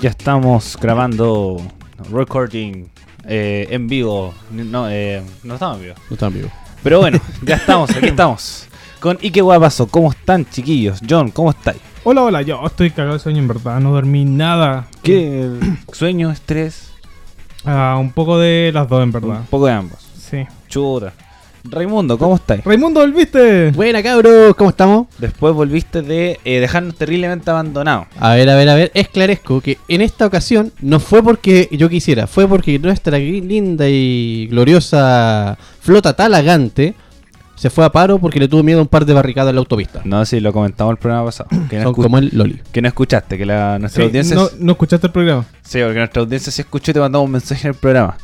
Ya estamos grabando, recording eh, en vivo. No, eh, no estamos en vivo. No están vivos. Pero bueno, ya estamos, aquí estamos. Con Ike Guapazo, ¿cómo están chiquillos? John, ¿cómo estáis? Hola, hola, yo estoy cagado de sueño en verdad, no dormí nada. ¿Qué? ¿Sueño, estrés? Ah, un poco de las dos en Un verdad. poco de ambos. Sí. Chuta. Raimundo, ¿cómo estáis? Raimundo, ¿volviste? Buena, cabros, ¿cómo estamos? Después volviste de eh, dejarnos terriblemente abandonados. A ver, a ver, a ver, esclarezco que en esta ocasión no fue porque yo quisiera, fue porque nuestra linda y gloriosa flota talagante se fue a paro porque le tuvo miedo a un par de barricadas en la autopista. No, sí, lo comentamos el programa pasado. Que no, Son como el Loli. que no escuchaste, que la, nuestra Sí, audiencia... no, no escuchaste el programa. Sí, porque nuestra audiencia sí escuchó y te mandamos un mensaje en el programa.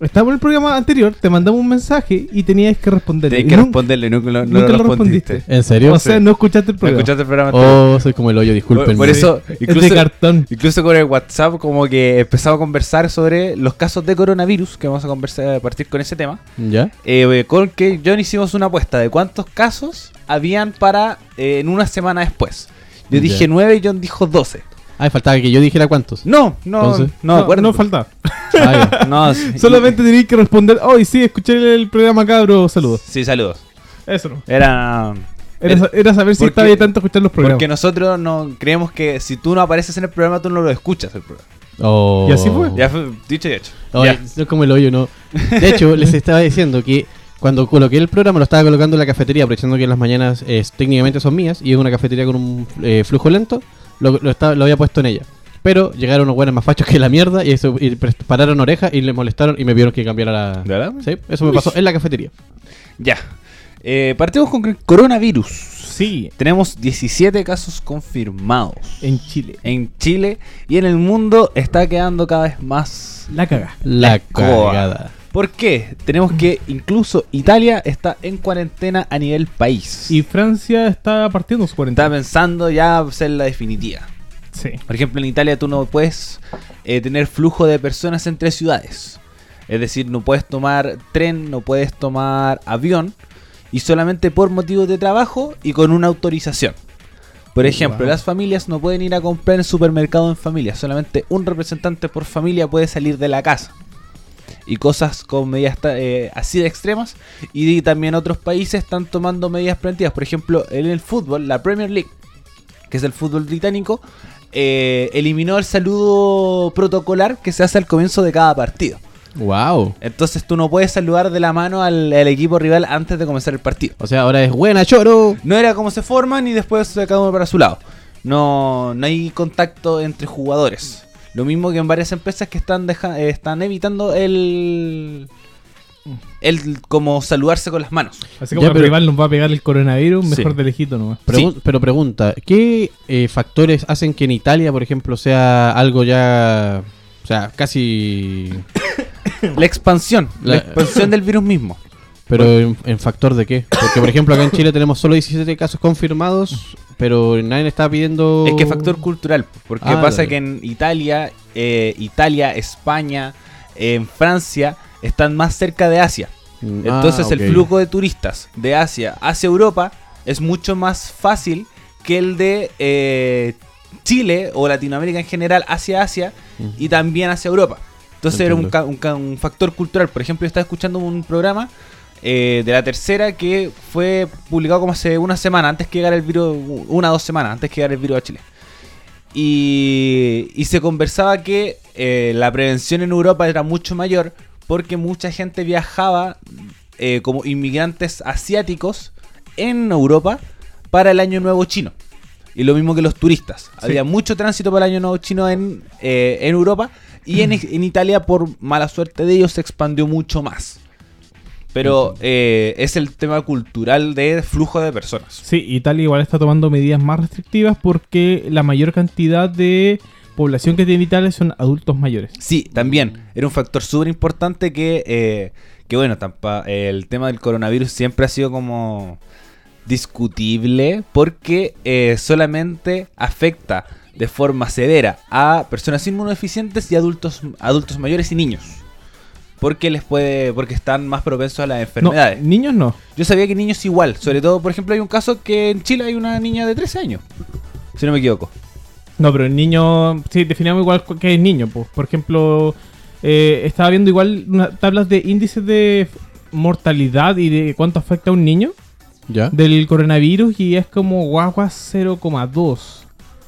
Estábamos en el programa anterior, te mandamos un mensaje y tenías que responder. Tienes que responderle nunca, lo, no nunca lo lo respondiste. respondiste. ¿En serio? O sea, no escuchaste el ¿No programa. escuchaste el programa anterior? Oh, soy como el hoyo, disculpen. Por, eso, es incluso, de cartón. incluso con el WhatsApp, como que empezamos a conversar sobre los casos de coronavirus, que vamos a conversar a partir con ese tema. ¿Ya? Eh, con que John hicimos una apuesta de cuántos casos habían para eh, en una semana después. Yo Ya. dije 9 y John dijo 12. Ah, faltaba que yo dijera cuántos. No, no, Entonces, no, acuerdo. no falta. Ah. No, sí. Solamente tenías que responder. Hoy sí, escuché el programa, cabro. Saludos. Sí, saludos. Eso no. Era. Era, sa- era saber si estaba de tanto escuchar los programas. Porque nosotros no creemos que si tú no apareces en el programa, tú no lo escuchas el programa. Oh. ¿Y así fue? Ya fue dicho y hecho. Oye, Ya. soy como el hoyo, ¿no? De hecho, les estaba diciendo que cuando coloqué el programa lo estaba colocando en la cafetería, aprovechando que las mañanas eh, técnicamente son mías y es una cafetería con un eh, flujo lento, lo, lo, estaba- lo había puesto en ella. Pero llegaron unos buenos más fachos que la mierda y, eso, y pararon orejas y le molestaron y me vieron que cambiara la... ¿De verdad? Sí, eso me pasó en la cafetería. Ya. Eh, partimos con el coronavirus. Sí, Tenemos 17 casos confirmados en Chile. en Chile y en el mundo está quedando cada vez más. La caga. La escoba. cagada. ¿Por qué? Tenemos que incluso Italia está en cuarentena a nivel país. Y Francia está partiendo su está cuarentena. pensando ya ser la definitiva. Sí. Por ejemplo, en Italia tú no puedes eh, tener flujo de personas entre ciudades. Es decir, no puedes tomar tren, no puedes tomar avión. Y solamente por motivos de trabajo y con una autorización. Por ejemplo, Wow. las familias no pueden ir a comprar en supermercado en familia. Solamente un representante por familia puede salir de la casa. Y cosas con medidas eh, así de extremas. Y también otros países están tomando medidas preventivas. Por ejemplo, en el fútbol, la Premier League, que es el fútbol británico, eh, eliminó el saludo protocolar que se hace al comienzo de cada partido. Wow. Entonces tú no puedes saludar de la mano al, al equipo rival antes de comenzar el partido. O sea, ahora es buena, choro. No era como se forman y después cada uno para su lado. No, no hay contacto entre jugadores. Lo mismo que en varias empresas que están, deja- eh, están evitando el, el como saludarse con las manos. Así como Ya, el pero- rival nos va a pegar el coronavirus, mejor Sí. de lejito nomás. Pregun- Sí. Pero pregunta, ¿qué eh, factores hacen que en Italia, por ejemplo, sea algo ya... O sea, casi... La expansión, la, La- expansión del virus mismo. Pero en, en factor de qué? Porque, por ejemplo, acá en Chile tenemos solo 17 casos confirmados, pero nadie está pidiendo... Es que factor cultural. Porque Ah, pasa dale. que en Italia, eh, Italia, España, en Francia, están más cerca de Asia. Mm, Entonces ah, el flujo de turistas de Asia hacia Europa es mucho más fácil que el de eh, Chile o Latinoamérica en general hacia Asia y también hacia Europa. Entonces era un, un un factor cultural. Por ejemplo, yo estaba escuchando un programa eh, de la tercera que fue publicado como hace una semana, antes que llegara el virus, una o dos semanas, antes que llegara el virus a Chile. Y, y se conversaba que eh, la prevención en Europa era mucho mayor porque mucha gente viajaba eh, como inmigrantes asiáticos en Europa para el Año Nuevo Chino. Y lo mismo que los turistas. Sí. Había mucho tránsito para el Año Nuevo Chino en, en Europa y en, en Italia, por mala suerte de ellos, se expandió mucho más. Pero eh, es el tema cultural de flujo de personas. Sí, Italia igual está tomando medidas más restrictivas porque la mayor cantidad de población que tiene Italia son adultos mayores. Sí, también. Era un factor súper importante que, eh, que, bueno, tampa- el tema del coronavirus siempre ha sido como discutible porque eh, solamente afecta de forma severa a personas inmunodeficientes y adultos, adultos mayores y niños. Porque les puede, porque están más propensos a las No, enfermedades. niños no. Yo sabía que niños igual, sobre todo, por ejemplo, hay un caso que en Chile hay una niña de 13 años, si no me equivoco. No, pero el niño, sí, definamos igual que es niño. Pues. Por ejemplo, eh, estaba viendo igual unas tablas de índices de mortalidad y de cuánto afecta a un niño ¿Ya? del coronavirus y es como guagua 0,2.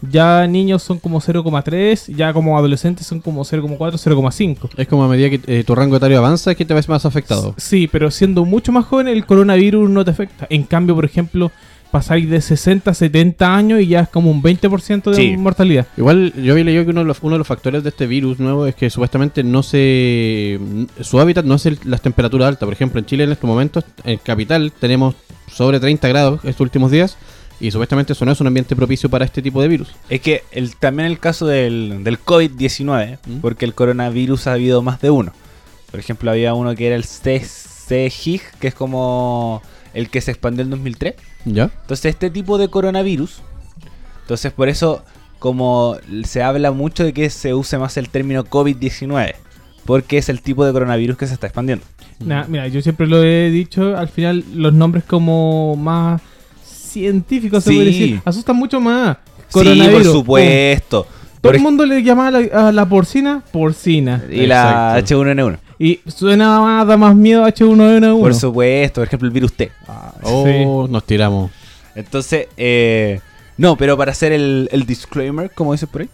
Ya niños son como 0,3, ya como adolescentes son como 0,4, 0,5. Es como a medida que eh, tu rango etario avanza que te ves más afectado. Sí, pero siendo mucho más joven el coronavirus no te afecta. En cambio, por ejemplo, pasáis de 60 a 70 años y ya es como un 20% de Sí. mortalidad. Igual yo había leído que uno de, los, uno de los factores de este virus nuevo es que supuestamente no se... Su hábitat no es el- las temperaturas altas. Por ejemplo, en Chile en estos momentos, en capital, tenemos sobre 30 grados estos últimos días y supuestamente eso no es un ambiente propicio para este tipo de virus. Es que el, también el caso del, del COVID-19, ¿Mm? porque el coronavirus ha habido más de uno. Por ejemplo, había uno que era el CCHIG, que es como el que se expandió en 2003. ¿Ya? Entonces, este tipo de coronavirus, entonces por eso, como se habla mucho de que se use más el término COVID-19, porque es el tipo de coronavirus que se está expandiendo. Nah, mira, yo siempre lo he dicho, al final los nombres como más científicos, se Sí. puede decir, asustan mucho más. Sí, por Coronavirus, supuesto. Todo el mundo le llama a la, a la porcina porcina. y la Exacto. H1N1. Y suena más, da más miedo H1N1. Por supuesto, por ejemplo, el virus T. Oh, nos tiramos. Entonces, eh, no, pero para hacer el, el disclaimer, como dices por ahí.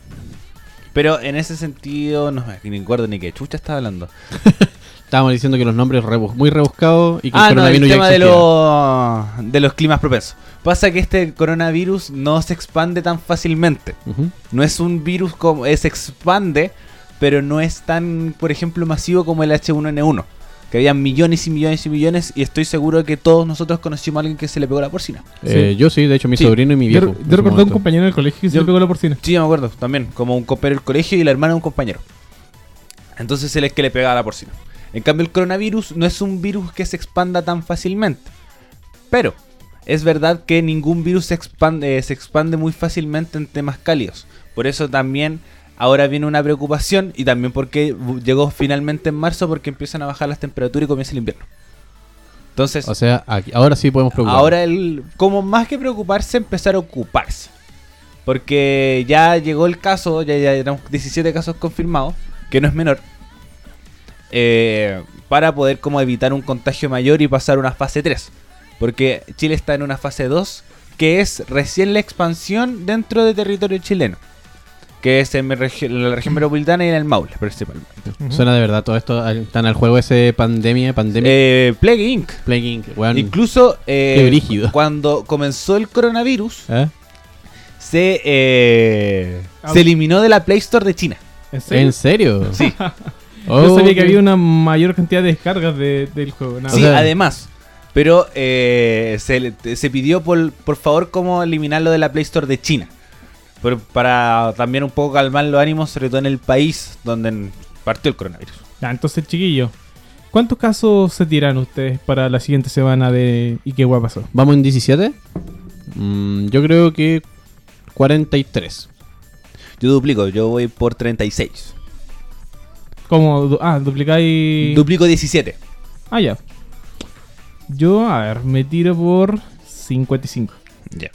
Pero en ese sentido, no me ni acuerdo ni qué chucha estaba hablando. Estábamos diciendo que los nombres rebus- muy rebuscados y que Ah, el no, el coronavirus ya tema de, los de los climas propensos. Pasa que este coronavirus no se expande tan fácilmente. No es un virus como eh, se expande, pero no es tan, por ejemplo, masivo como el H1N1. Que había millones y millones y millones y estoy seguro que todos nosotros conocimos a alguien que se le pegó la porcina. Eh, yo sí, de hecho mi Sí. sobrino y mi Yo, viejo. yo a un compañero en el colegio que se Yo- le pegó la porcina. Sí, yo me acuerdo, también, como un compañero del colegio y la hermana de un compañero. Entonces él es que le pegaba la porcina. En cambio, el coronavirus no es un virus que se expanda tan fácilmente. Pero es verdad que ningún virus se expande, se expande muy fácilmente en temas cálidos. Por eso también ahora viene una preocupación y también porque llegó finalmente en marzo porque empiezan a bajar las temperaturas y comienza el invierno. Entonces, O sea, aquí- ahora sí podemos preocupar. Ahora, el, como más que preocuparse, empezar a ocuparse. Porque ya llegó el caso, ya, ya tenemos 17 casos confirmados, que no es menor. Eh, para poder como evitar un contagio mayor y pasar a una fase 3. Porque Chile está en una fase 2, que es recién la expansión dentro de territorio chileno. Que es en, mi regi- en la región metropolitana y en el Maule, principalmente. Suena de verdad todo esto. al- Están al juego ese pandemia, pandemia. Eh, Plague Inc. Plague Inc. weón. Incluso eh, cuando comenzó el coronavirus, ¿Eh? se, se eliminó de la Play Store de China. ¿En serio? ¿En serio? Sí, Oh, Yo sabía que había una mayor cantidad de descargas de- del juego. nada sí, sea- además. Pero eh, se, pidió por, por favor cómo eliminarlo de la Play Store de China. Por- para también un poco calmar los ánimos, sobre todo en el país donde partió el coronavirus. Ya, entonces, chiquillo, ¿cuántos casos se tiran ustedes para la siguiente semana de ¿Y qué guay pasó? ¿Vamos en 17? Mm, yo creo que 43. Yo duplico, yo voy por 36. ¿Cómo? Du- Ah, duplicáis. Duplico 17. ah, ya. Yo, a ver, me tiro por 55. Ya.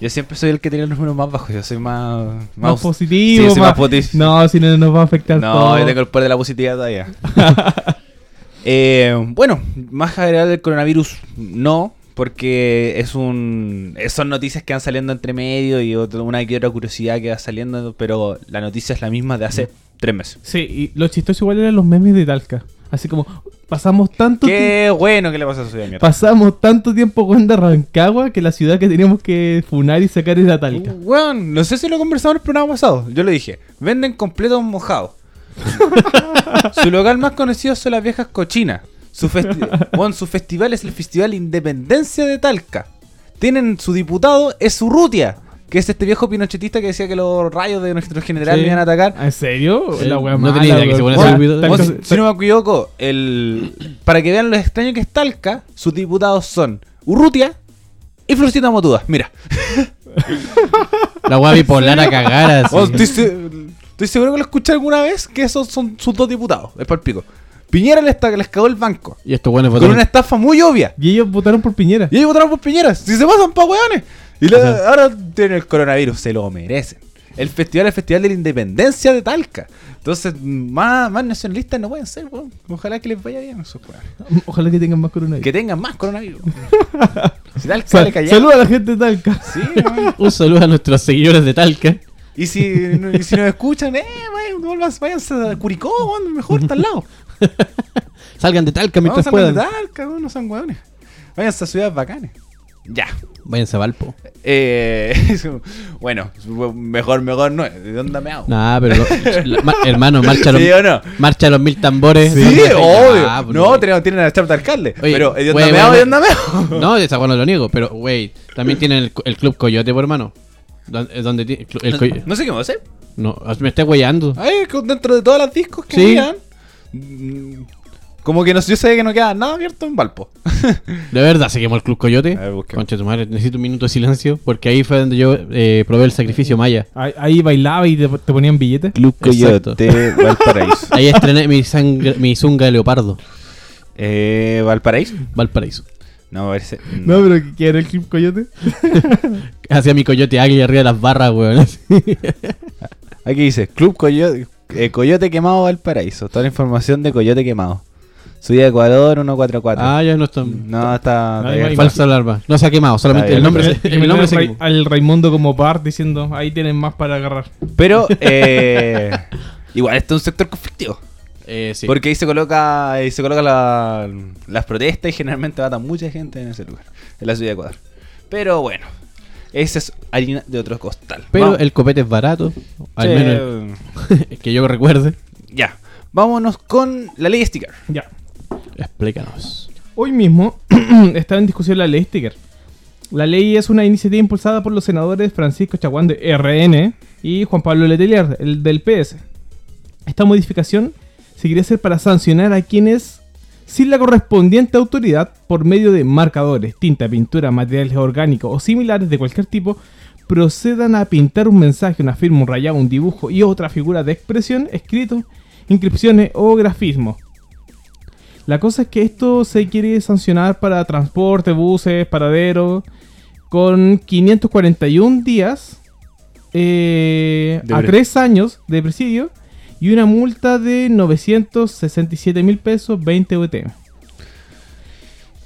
Yo siempre soy el que tiene los números más bajos. Yo soy más. Más, positivo. soy más más- positivo. No, si no nos va a afectar No, todo. yo tengo el poder de la positividad todavía. Eh, bueno, más general del coronavirus, no, porque es un son noticias que van saliendo entre medio y otra- una que otra curiosidad que va saliendo, pero la noticia es la misma de hace tres meses. Sí, y lo chistoso igual eran los memes de Talca. Así como, pasamos tanto tiempo. Qué bueno que le pasa a su vida, mierda. Pasamos tanto tiempo jugando a Rancagua que la ciudad que teníamos que funar y sacar era Talca. Weón, no sé si lo conversamos en el programa pasado. Yo lo dije. Venden completos mojados. su local más conocido son las viejas cochinas. Su, festi- weón, su festival es el Festival Independencia de Talca. Tienen su diputado, es Urrutia. Que es este viejo pinochetista que decía que los rayos de nuestro general Sí. me iban a atacar. ¿En serio? La wea no mala, tenía idea que se Weón, si, no me equivoco, el, para que vean lo extraño que es Talca, sus diputados son Urrutia y Florcita Motuda. Mira. La weá bipolar a cagar así. Oh, estoy, se- estoy seguro que lo escuché alguna vez que esos son sus dos diputados. Es para el pico. Piñera les, les cagó el banco. Y estos buenos Con votaron. una estafa muy obvia. Y ellos votaron por Piñera. Y ellos votaron por Piñera. Si se pasan pa' weones. Y O sea- ahora tienen el coronavirus. Se lo merecen. el festival es el Festival de la Independencia de Talca. Entonces, más, más nacionalistas no pueden ser, weón. Ojalá que les vaya bien a esos. Ojalá que tengan más coronavirus. Que tengan más coronavirus. si Talca Sal-. Saluda a la gente de Talca. Sí, weón. Un saludo a nuestros seguidores de Talca. Y si, y si nos escuchan, eh, vayan, váyanse a Curicó, weón, mejor está al lado. Salgan de Talca mientras a puedan. Talca, weón, no son weones. Váyanse a ciudades bacanes. Ya. Váyanse a Valpo. Eh, bueno, mejor, mejor no. ¿De dónde me hago? Nah, pero lo- la- ma- hermano, marcha los, ¿Sí o no? marcha los mil tambores. Sí, Ah, obvio. pues, no, güey. tienen, a Chapta Alcalde. Oye, pero, ¿de dónde me güey, hago? ¿De dónde me hago? No, de esa bueno lo niego, pero, güey, también tienen el, el Club Coyote, por hermano. Donde, donde tiene el, Coy- No sé qué me va a hacer. No, me está güeyando. Ay, dentro de todas las discos que Sí. Como que no, yo sabía que no queda nada abierto en Valpo. De verdad, se quemó el Club Coyote. A ver, busquemos. Concha tu madre, necesito un minuto de silencio. Porque ahí fue donde yo eh, probé el sacrificio maya. Ahí, ahí bailaba y te, te ponían billetes. Club Exacto. Coyote, Valparaíso. Ahí estrené mi, sangre, mi zunga de leopardo. eh, ¿Valparaíso? Valparaíso. No, me parece. No, pero ¿qué era el Club Coyote? Hacía mi coyote águila arriba de las barras, weón. Aquí dice: Club Coyote, eh, Coyote Quemado Valparaíso. Toda la información de Coyote Quemado. Subida Ecuador 144. ah, ya no está. No, está. No, hay. Falsa alarma. No se ha quemado, solamente el nombre, se, el nombre al, se quemó. al Raimundo como par diciendo, ahí tienen más para agarrar. Pero, eh, igual este es un sector conflictivo. Eh, sí. Porque ahí se coloca, ahí se coloca la- las protestas y generalmente mata mucha gente en ese lugar, en la ciudad de Ecuador. Pero bueno, esa es harina de otro costal. Pero Vamos. el copete es barato. Al Sí, menos que yo recuerde. Ya, vámonos con la ley sticker. Ya. Explícanos. Hoy mismo está en discusión la ley sticker. La ley es una iniciativa impulsada por los senadores Francisco Chaguán de RN y Juan Pablo Letelier, el del PS. Esta modificación se quiere hacer para sancionar a quienes, sin la correspondiente autoridad, por medio de marcadores, tinta, pintura, materiales orgánicos o similares de cualquier tipo, procedan a pintar un mensaje, una firma, un rayado, un dibujo y otra figura de expresión, escrito, inscripciones o grafismo. La cosa es que esto se quiere sancionar para transporte, buses, paraderos, con 541 días eh, a pre- 3 años de presidio y una multa de 967 mil pesos, 20 UTM.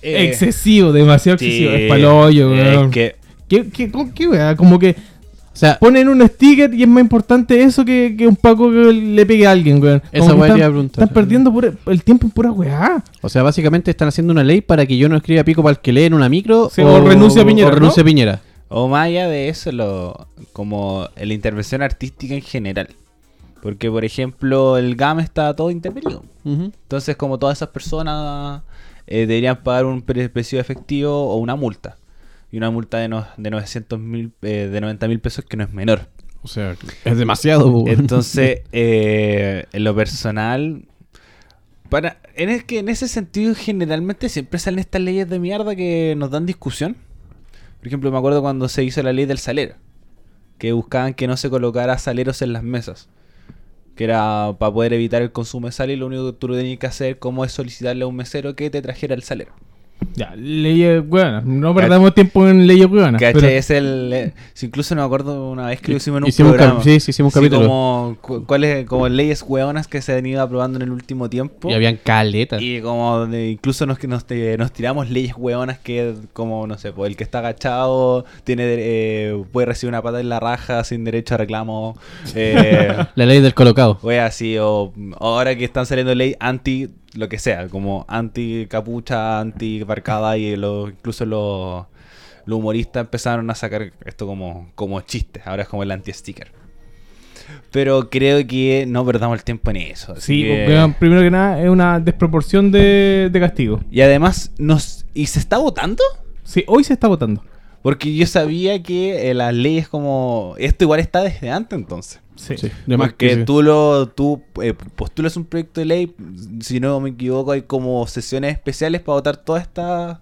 Eh, excesivo, demasiado sí, excesivo. es pa'l hoyo, es weón. que ¿Qué, qué, qué weá? Como que O sea, ponen un sticker y es más importante eso que, que un paco que le pegue a alguien, weón. Esa weá te están, iba a preguntar. están perdiendo pura- el tiempo en pura weá. o sea, básicamente están haciendo una ley para que yo no escriba pico para el que lee en una micro Sí, o renuncie a Piñera, O renuncie ¿no? a Piñera. O más allá de eso, lo, como la intervención artística en general. Porque, por ejemplo, el GAM está todo intervenido. Entonces, como todas esas personas eh, deberían pagar un pre- precio efectivo o una multa. Y una multa de, no- de 900 mil, eh, de 90 mil pesos que no es menor. O sea, es demasiado. Entonces, eh, en lo personal, para, en es que en ese sentido generalmente siempre salen estas leyes de mierda que nos dan discusión. Por ejemplo, me acuerdo cuando se hizo la ley del salero, que buscaban que no se colocara saleros en las mesas. Que era para poder evitar el consumo de sal y lo único que tú tenías que hacer como es solicitarle a un mesero que te trajera el salero. Ya, leyes hueonas. No perdamos tiempo en leyes hueonas. ¿Cachai? pero- Es el. eh, si incluso no me acuerdo una vez que lo hicimos en un Hicimos programa. sí, sí, hicimos un Sí, capítulo. Como, cu- cuáles, como leyes hueonas que se han ido aprobando en el último tiempo. Y habían caletas. Y como de- incluso nos, nos, te- nos tiramos leyes hueonas que, como, no sé, pues el que está agachado tiene eh, puede recibir una pata en la raja sin derecho a reclamo. Eh, La ley del colocado. o así, o ahora que están saliendo ley anti lo que sea, como anti capucha, anti barcada y lo, incluso los, humoristas empezaron a sacar esto como, como chistes, ahora es como el anti-sticker. Pero creo que no perdamos el tiempo en eso. así Sí, que- porque, primero que nada es una desproporción de, de castigo. Y además, nos ¿y se está votando? Sí, hoy se está votando. Porque yo sabía que eh, las leyes como... Esto igual está desde antes entonces. Sí. Sí, Porque que tú lo tú eh, postulas un proyecto de ley, si no me equivoco, hay como sesiones especiales para votar todas estas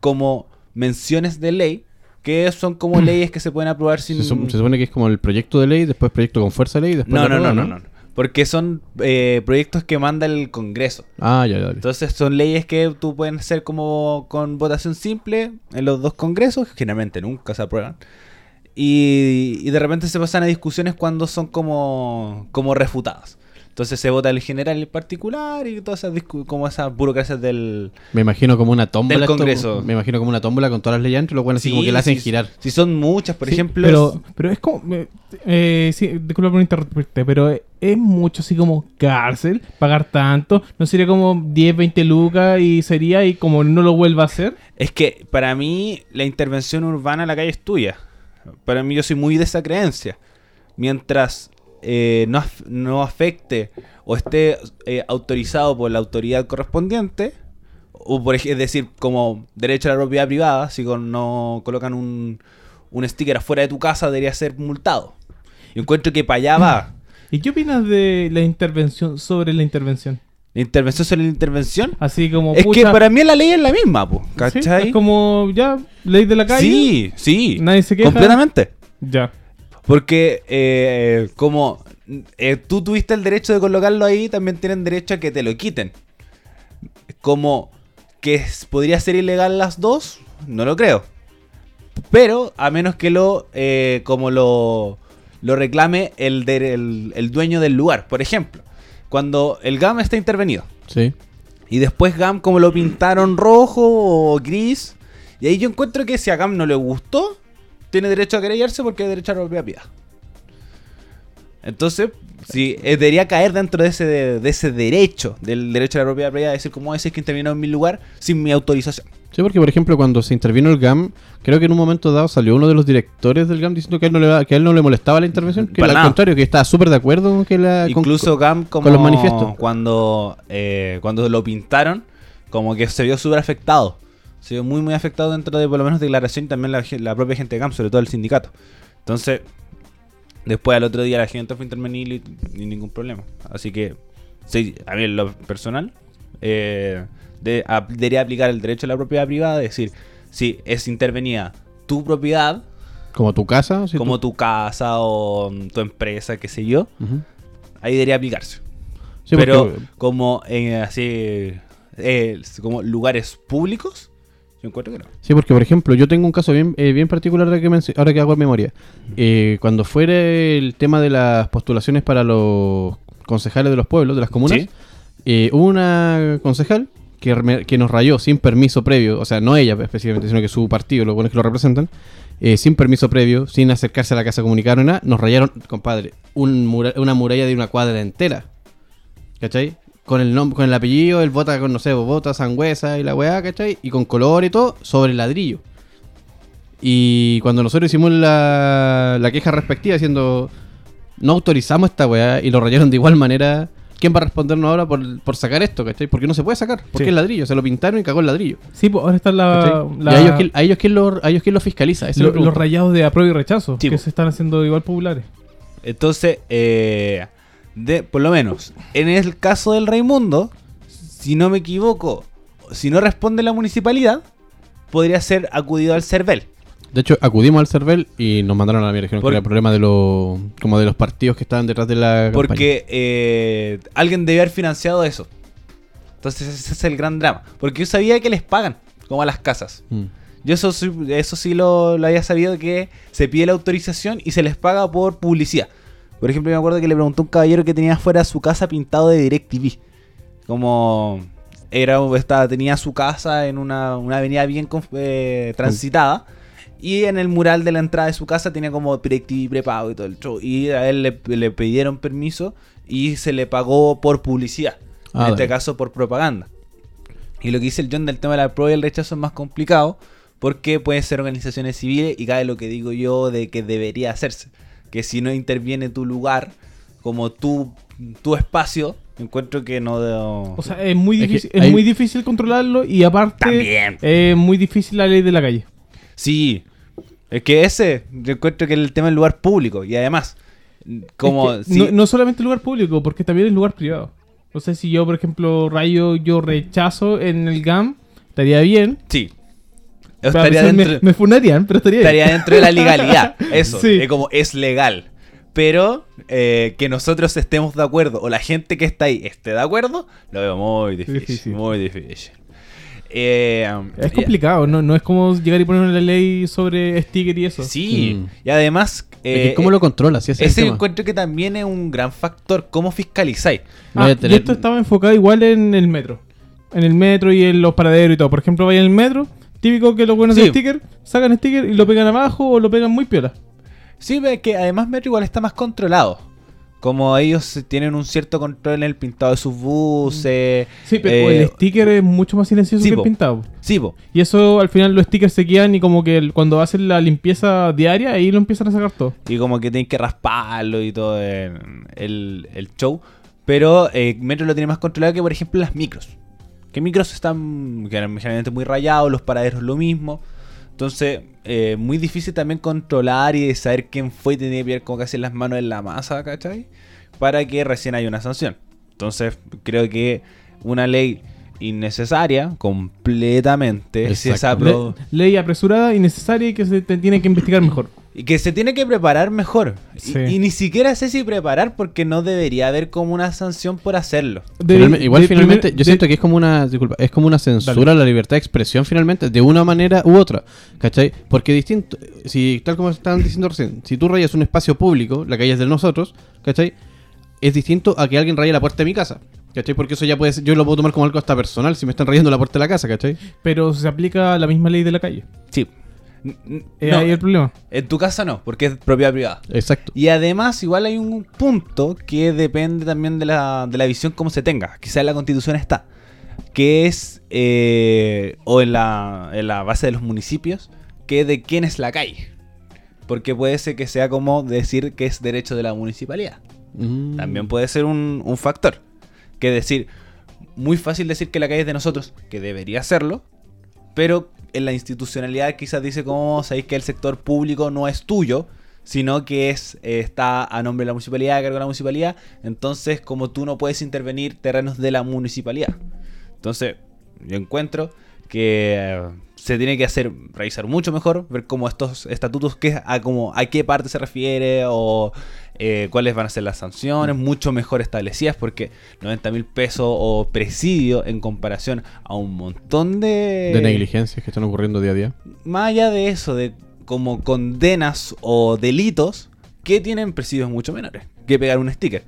como menciones de ley, que son como leyes que se pueden aprobar sin... Se, se supone que es como el proyecto de ley, después proyecto con fuerza de ley, después no, no, no, no, no, Porque son eh, proyectos que manda el Congreso. Ah, ya, ya. ya. Entonces son leyes que tú pueden hacer como con votación simple en los dos congresos, generalmente nunca se aprueban. Y, y de repente se pasan a discusiones cuando son como, como refutadas. Entonces se vota el general y el particular y todas esas como esas burocracias del... Me imagino como una tómbola. Del esto, Congreso. me imagino como una tómbola con todas las leyes dentro, lo cual así como que la hacen si- girar. Si son muchas, por Sí, ejemplo... Pero, pero es como. eh, eh, sí, disculpa por interrumpirte, pero es, es mucho así como cárcel, pagar tanto. ¿No sería como 10, 20 lucas y sería y como no lo vuelva a hacer? Es que para mí la intervención urbana en la calle es tuya. Para mí yo soy muy de esa creencia. Mientras eh, no, no afecte o esté eh, autorizado por la autoridad correspondiente, o por es decir, como derecho a la propiedad privada, si no colocan un, un sticker afuera de tu casa debería ser multado. Yo encuentro que para allá va. ¿Y qué opinas de la intervención sobre la intervención? La intervención sobre la intervención. Así como. Es que para mí la ley es la misma, po, ¿sí? ¿cachai? Es como ya, ley de la calle. Sí, sí. Nadie se queja. Completamente. Ya. Porque eh, como eh, tú tuviste el derecho de colocarlo ahí, también tienen derecho a que te lo quiten. Como que es- podría ser ilegal las dos, no lo creo. Pero a menos que lo eh, como lo, lo reclame el, de- el, el dueño del lugar. Por ejemplo, cuando el GAM está intervenido. Sí. Y después GAM como lo pintaron rojo o gris. Y ahí yo encuentro que si a GAM no le gustó, tiene derecho a querellarse porque hay derecho a la propiedad privada. Entonces, sí, eh, debería caer dentro de ese, de, ese derecho, del derecho a la propiedad privada, decir, ¿cómo decir que intervino en mi lugar sin mi autorización? Sí, porque por ejemplo cuando se intervino el GAM, creo que en un momento dado salió uno de los directores del GAM diciendo que a él no le, que a él no le molestaba la intervención, que Para al contrario, que estaba súper de acuerdo con que la... con- Incluso GAM como con los manifiestos. Cuando, eh, cuando lo pintaron, como que se vio súper afectado. Se vio muy muy afectado dentro de por lo menos declaración y también la, la propia gente de GAM, sobre todo el sindicato. Entonces, después al otro día la gente fue a intervenir y, y ningún problema. Así que, sí, a mí en lo personal, eh, de- debería aplicar el derecho a la propiedad privada, es decir, si es intervenida tu propiedad, como tu casa. si como tú- tu casa o mm, tu empresa, qué sé yo, ahí debería aplicarse. Sí, pero porque- como en así eh, como lugares públicos, yo encuentro que no. Sí, porque por ejemplo, yo tengo un caso bien, eh, bien particular ahora que, menc- ahora que hago memoria. Eh, cuando fuera el tema de las postulaciones para los concejales de los pueblos, de las comunas, Sí. Eh, una concejal que, nos rayó sin permiso previo, o sea, no ella específicamente, sino que su partido, los buenos que lo representan, eh, sin permiso previo, sin acercarse a la casa comunicar ni nada, nos rayaron, compadre, un mura- una muralla de una cuadra entera. ¿Cachai? Con el nombre, con el apellido, el bota con, no sé, bota, sangüesa y la weá, ¿cachai? Y con color y todo, sobre el ladrillo. Y cuando nosotros hicimos la, la queja respectiva diciendo, no autorizamos esta weá y lo rayaron de igual manera, ¿quién va a respondernos ahora por, por sacar esto, ¿cachai? Porque no se puede sacar, porque Sí. es ladrillo, se lo pintaron y cagó el ladrillo. Sí, pues ahora está la. la- ¿Y a ellos, quién, a, ellos quién lo, a ellos quién lo fiscaliza? Lo- los rayados de apruebo y rechazo, Sí, que po. se están haciendo igual populares. Entonces, eh, de, por lo menos, en el caso del Raimundo, si no me equivoco, si no responde la municipalidad, podría ser acudido al CERVEL. De hecho, acudimos al CERVEL y nos mandaron a la mierda. Dijeron Por- que era el problema de los, como de los partidos que estaban detrás de la. Porque eh, alguien debe haber financiado eso. Entonces ese es el gran drama. Porque yo sabía que les pagan, como a las casas. Mm. Yo eso, sí- eso sí lo, lo había sabido que se pide la autorización y se les paga por publicidad. Por ejemplo, me acuerdo que le preguntó a un caballero que tenía fuera su casa pintado de DirecTV. Como era, estaba, tenía su casa en una, una avenida bien eh, transitada. Y en el mural de la entrada de su casa tenía como DirecTV prepago y todo el show. Y a él le, le pidieron permiso y se le pagó por publicidad. Ah, en este caso por propaganda. Y lo que dice el John del tema de la prueba y el rechazo es más complicado porque pueden ser organizaciones civiles y cae lo que digo yo de que debería hacerse. Que si no interviene tu lugar como tu, tu espacio, encuentro que no... O sea, es muy Es que difícil, es hay- muy difícil controlarlo y aparte También. es muy difícil la ley de la calle. Sí, es que ese, yo encuentro que es el tema del lugar público y además, como... Es que si- no, no solamente lugar público, porque también es lugar privado. No sé si yo, por ejemplo, rayo, yo rechazo en el GAM, estaría bien. Sí. Estaría dentro, me, me funarían, pero estaría bien. estaría dentro de la legalidad. Eso, Sí. es como es legal. Pero eh, que nosotros estemos de acuerdo o la gente que está ahí esté de acuerdo, lo veo muy difícil. Difícil. Muy difícil. Eh, Es ya- complicado, no, no es como llegar y poner una ley sobre sticker y eso. Sí, Mm. y además... Es eh, ¿Cómo lo controlas? Ese es encuentro que también es un gran factor, cómo fiscalizáis. No Ah, Y esto estaba enfocado igual en el metro. En el metro y en los paraderos y todo. Por ejemplo, vaya en el metro, típico que los buenos de Sí. sticker sacan sticker y lo pegan abajo o lo pegan muy piola. Sí, ve que además Metro igual está más controlado. Como ellos tienen un cierto control en el pintado de sus buses. Sí, pero eh, el sticker es mucho más silencioso sí, que el pintado. Sí, po. Y eso al final los stickers se quedan y como que cuando hacen la limpieza diaria ahí lo empiezan a sacar todo. y como que tienen que rasparlo y todo el, el- el show. Pero eh, Metro lo tiene más controlado que, por ejemplo, las micros. Que micros están generalmente muy rayados, los paraderos lo mismo. Entonces, eh, muy difícil también controlar y saber quién fue y tenía que pillar como casi las manos en la masa, ¿cachai? Para que recién haya una sanción. Entonces, creo que una ley innecesaria, completamente, apro- Le- ley apresurada, innecesaria y que se te tiene que investigar mejor. Y que se tiene que preparar mejor. Y- Sí. Y, ni siquiera sé si preparar porque no debería haber como una sanción por hacerlo. De- Finalme- igual de finalmente, yo de- siento que es como una, disculpa, es como una censura a la libertad de expresión finalmente, de una manera u otra, ¿cachai? Porque distinto, si tal como estaban diciendo recién, si tú rayas un espacio público, la calle es de nosotros, ¿cachai? Es distinto a que alguien raye la puerta de mi casa, ¿cachai? Porque eso ya puede ser, yo lo puedo tomar como algo hasta personal si me están rayando la puerta de la casa, ¿cachai? Pero se aplica la misma ley de la calle. Sí. Eh, no, ahí el problema. en tu casa no, porque es propiedad privada. Exacto. Y además, igual hay un punto que depende también de la, de la visión como se tenga. Quizás en la constitución está. Que es, eh, o en la, en la base de los municipios, que de quién es la calle. Porque puede ser que sea como decir que es derecho de la municipalidad. Mm. También puede ser un, un factor. Que decir, muy fácil decir que la calle es de nosotros, que debería serlo, pero en la institucionalidad quizás dice como sabéis que el sector público no es tuyo, sino que es eh, está a nombre de la municipalidad, a cargo de la municipalidad, entonces como tú no puedes intervenir terrenos de la municipalidad. Entonces, yo encuentro que eh, se tiene que hacer, revisar mucho mejor, ver cómo estos estatutos, qué, a, como, a qué parte se refiere o eh, cuáles van a ser las sanciones, mucho mejor establecidas, porque 90 mil pesos o presidio en comparación a un montón de... De negligencias que están ocurriendo día a día. Más allá de eso, de como condenas o delitos que tienen presidios mucho menores que pegar un sticker.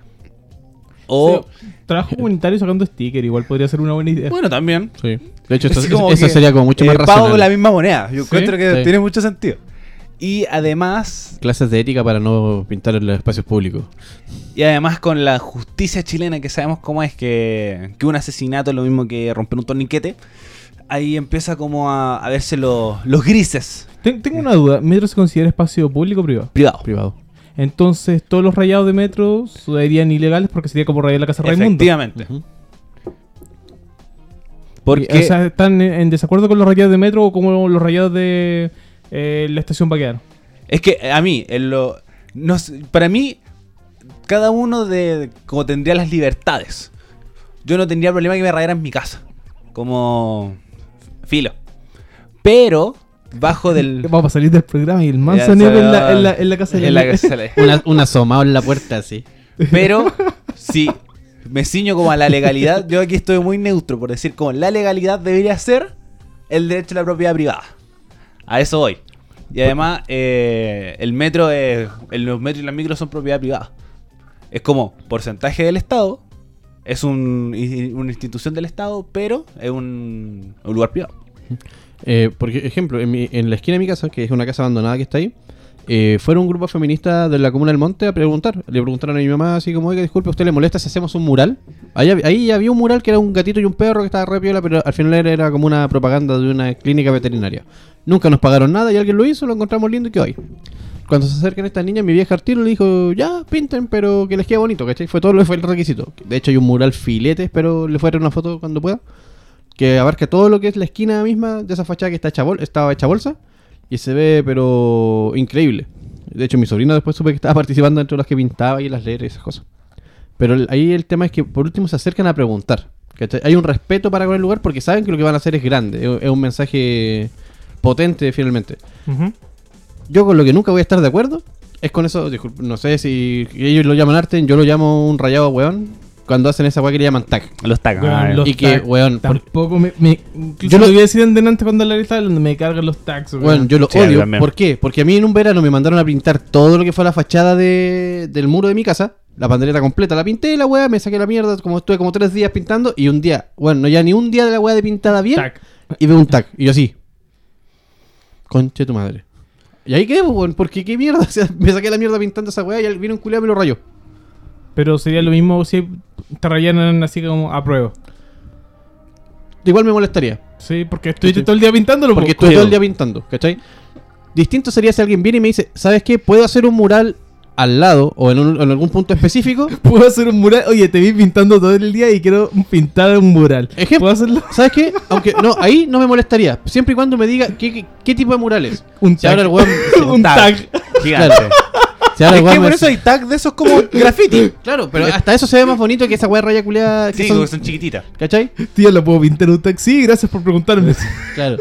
O, trabajo comunitario sacando sticker, igual podría ser una buena idea. bueno, también. Sí. De hecho, como eso que, sería como mucho eh, más Pago racional. con la misma moneda. Yo ¿Sí? encuentro que Sí. tiene mucho sentido. Y además, Clases de ética para no pintar en los espacios públicos. y además con la justicia chilena, que sabemos cómo es que, que un asesinato es lo mismo que romper un torniquete, ahí empieza como a, a verse lo- los grises Ten- tengo una duda, ¿Metro se considera espacio público o privado? privados. Privado. Entonces, todos los rayados de Metro serían ilegales porque sería como rayar la casa de Raimundo. Efectivamente. Porque O sea, ¿están en, en desacuerdo con los rayados de Metro o como los rayados de eh, la estación Baqueano? es que a mí, en lo, no sé, para mí, cada uno de como tendría las libertades. Yo no tendría problema que me rayaran mi casa. Como filo. Pero bajo del Vamos a salir del programa y el nieve en la, en, la, en la casa de la Una, un asomado en la puerta así. Pero si me ciño como a la legalidad, yo aquí estoy muy neutro por decir como la legalidad debería ser el derecho a la propiedad privada. A eso voy. Y además, eh, el metro, es- los metros y las micros son propiedad privada. Es como porcentaje del Estado, es un- una institución del Estado, pero es un, un lugar privado. Eh, por ejemplo, en, mi- en la esquina de mi casa, que es una casa abandonada que está ahí, eh, fueron un grupo feminista de la comuna del Monte a preguntar. Le preguntaron a mi mamá así como, oiga, disculpe, ¿a ¿usted le molesta si hacemos un mural? Ahí, ahí había un mural que era un gatito y un perro que estaba re piola, pero al final era, como una propaganda de una clínica veterinaria. Nunca nos pagaron nada y alguien lo hizo, lo encontramos lindo y quedó ahí. Cuando se acercan estas niñas, mi vieja Artiro le dijo, ya, pinten, pero que les quede bonito, ¿cachai? Fue todo lo que fue el requisito. De hecho hay un mural filete, pero le fue a traer una foto cuando pueda que abarca todo lo que es la esquina misma de esa fachada que está hecha bol- estaba hecha bolsa y se ve pero increíble. De hecho mi sobrina después supe que estaba participando entre las que pintaba y las letras y esas cosas. Pero el- ahí el tema es que por último se acercan a preguntar. ¿cachai? Hay un respeto para con el lugar porque saben que lo que van a hacer es grande, es, es un mensaje potente finalmente. Yo con lo que nunca voy a estar de acuerdo es con eso, disculpe, no sé si ellos lo llaman arte, yo lo llamo un rayado weón, cuando hacen esa weá que le llaman tag. Los tags. Weón, ah, los y que, weón, por- me. me Yo lo lo- voy a decir en delante cuando la estaba hablando. Me cargan los tags. weón. Bueno, yo lo Sí, odio. ¿Por qué? Porque a mí en un verano me mandaron a pintar todo lo que fue la fachada de, del muro de mi casa. La pandereta completa la pinté, la weá, me saqué la mierda, como estuve como tres días pintando, y un día, bueno, no ya ni un día de la weá de pintada bien, Tag. y veo un tag, y yo así. Conche tu madre. Y ahí quedé, weón, porque qué mierda, o sea, me saqué la mierda pintando esa weá y vino un culiado y me lo rayó. Pero sería lo mismo si te rayaran así como a prueba. Igual me molestaría, Sí, porque estuviste todo el día pintándolo. porque pues, estuve todo el día pintando, ¿cachai? Distinto sería si alguien viene y me dice, ¿sabes qué? Puedo hacer un mural al lado o en, un- en algún punto específico. Puedo hacer un mural. Oye, te vi pintando todo el día y quiero pintar un mural. Ejemplo. ¿Puedo hacerlo? ¿Sabes qué? Aunque no, ahí no me molestaría. Siempre y cuando me diga qué, qué, qué tipo de murales. Un Si tag. ahora el weón. un tag. Gigante. Si ahora Es que por eso hay tags de esos como graffiti. Claro, pero hasta eso se ve más bonito que esa weá raya culiada. Que Sí, son, porque son chiquititas. ¿Cachai? Tío, ¿lo puedo pintar un tag? Sí, gracias por preguntarme. Claro.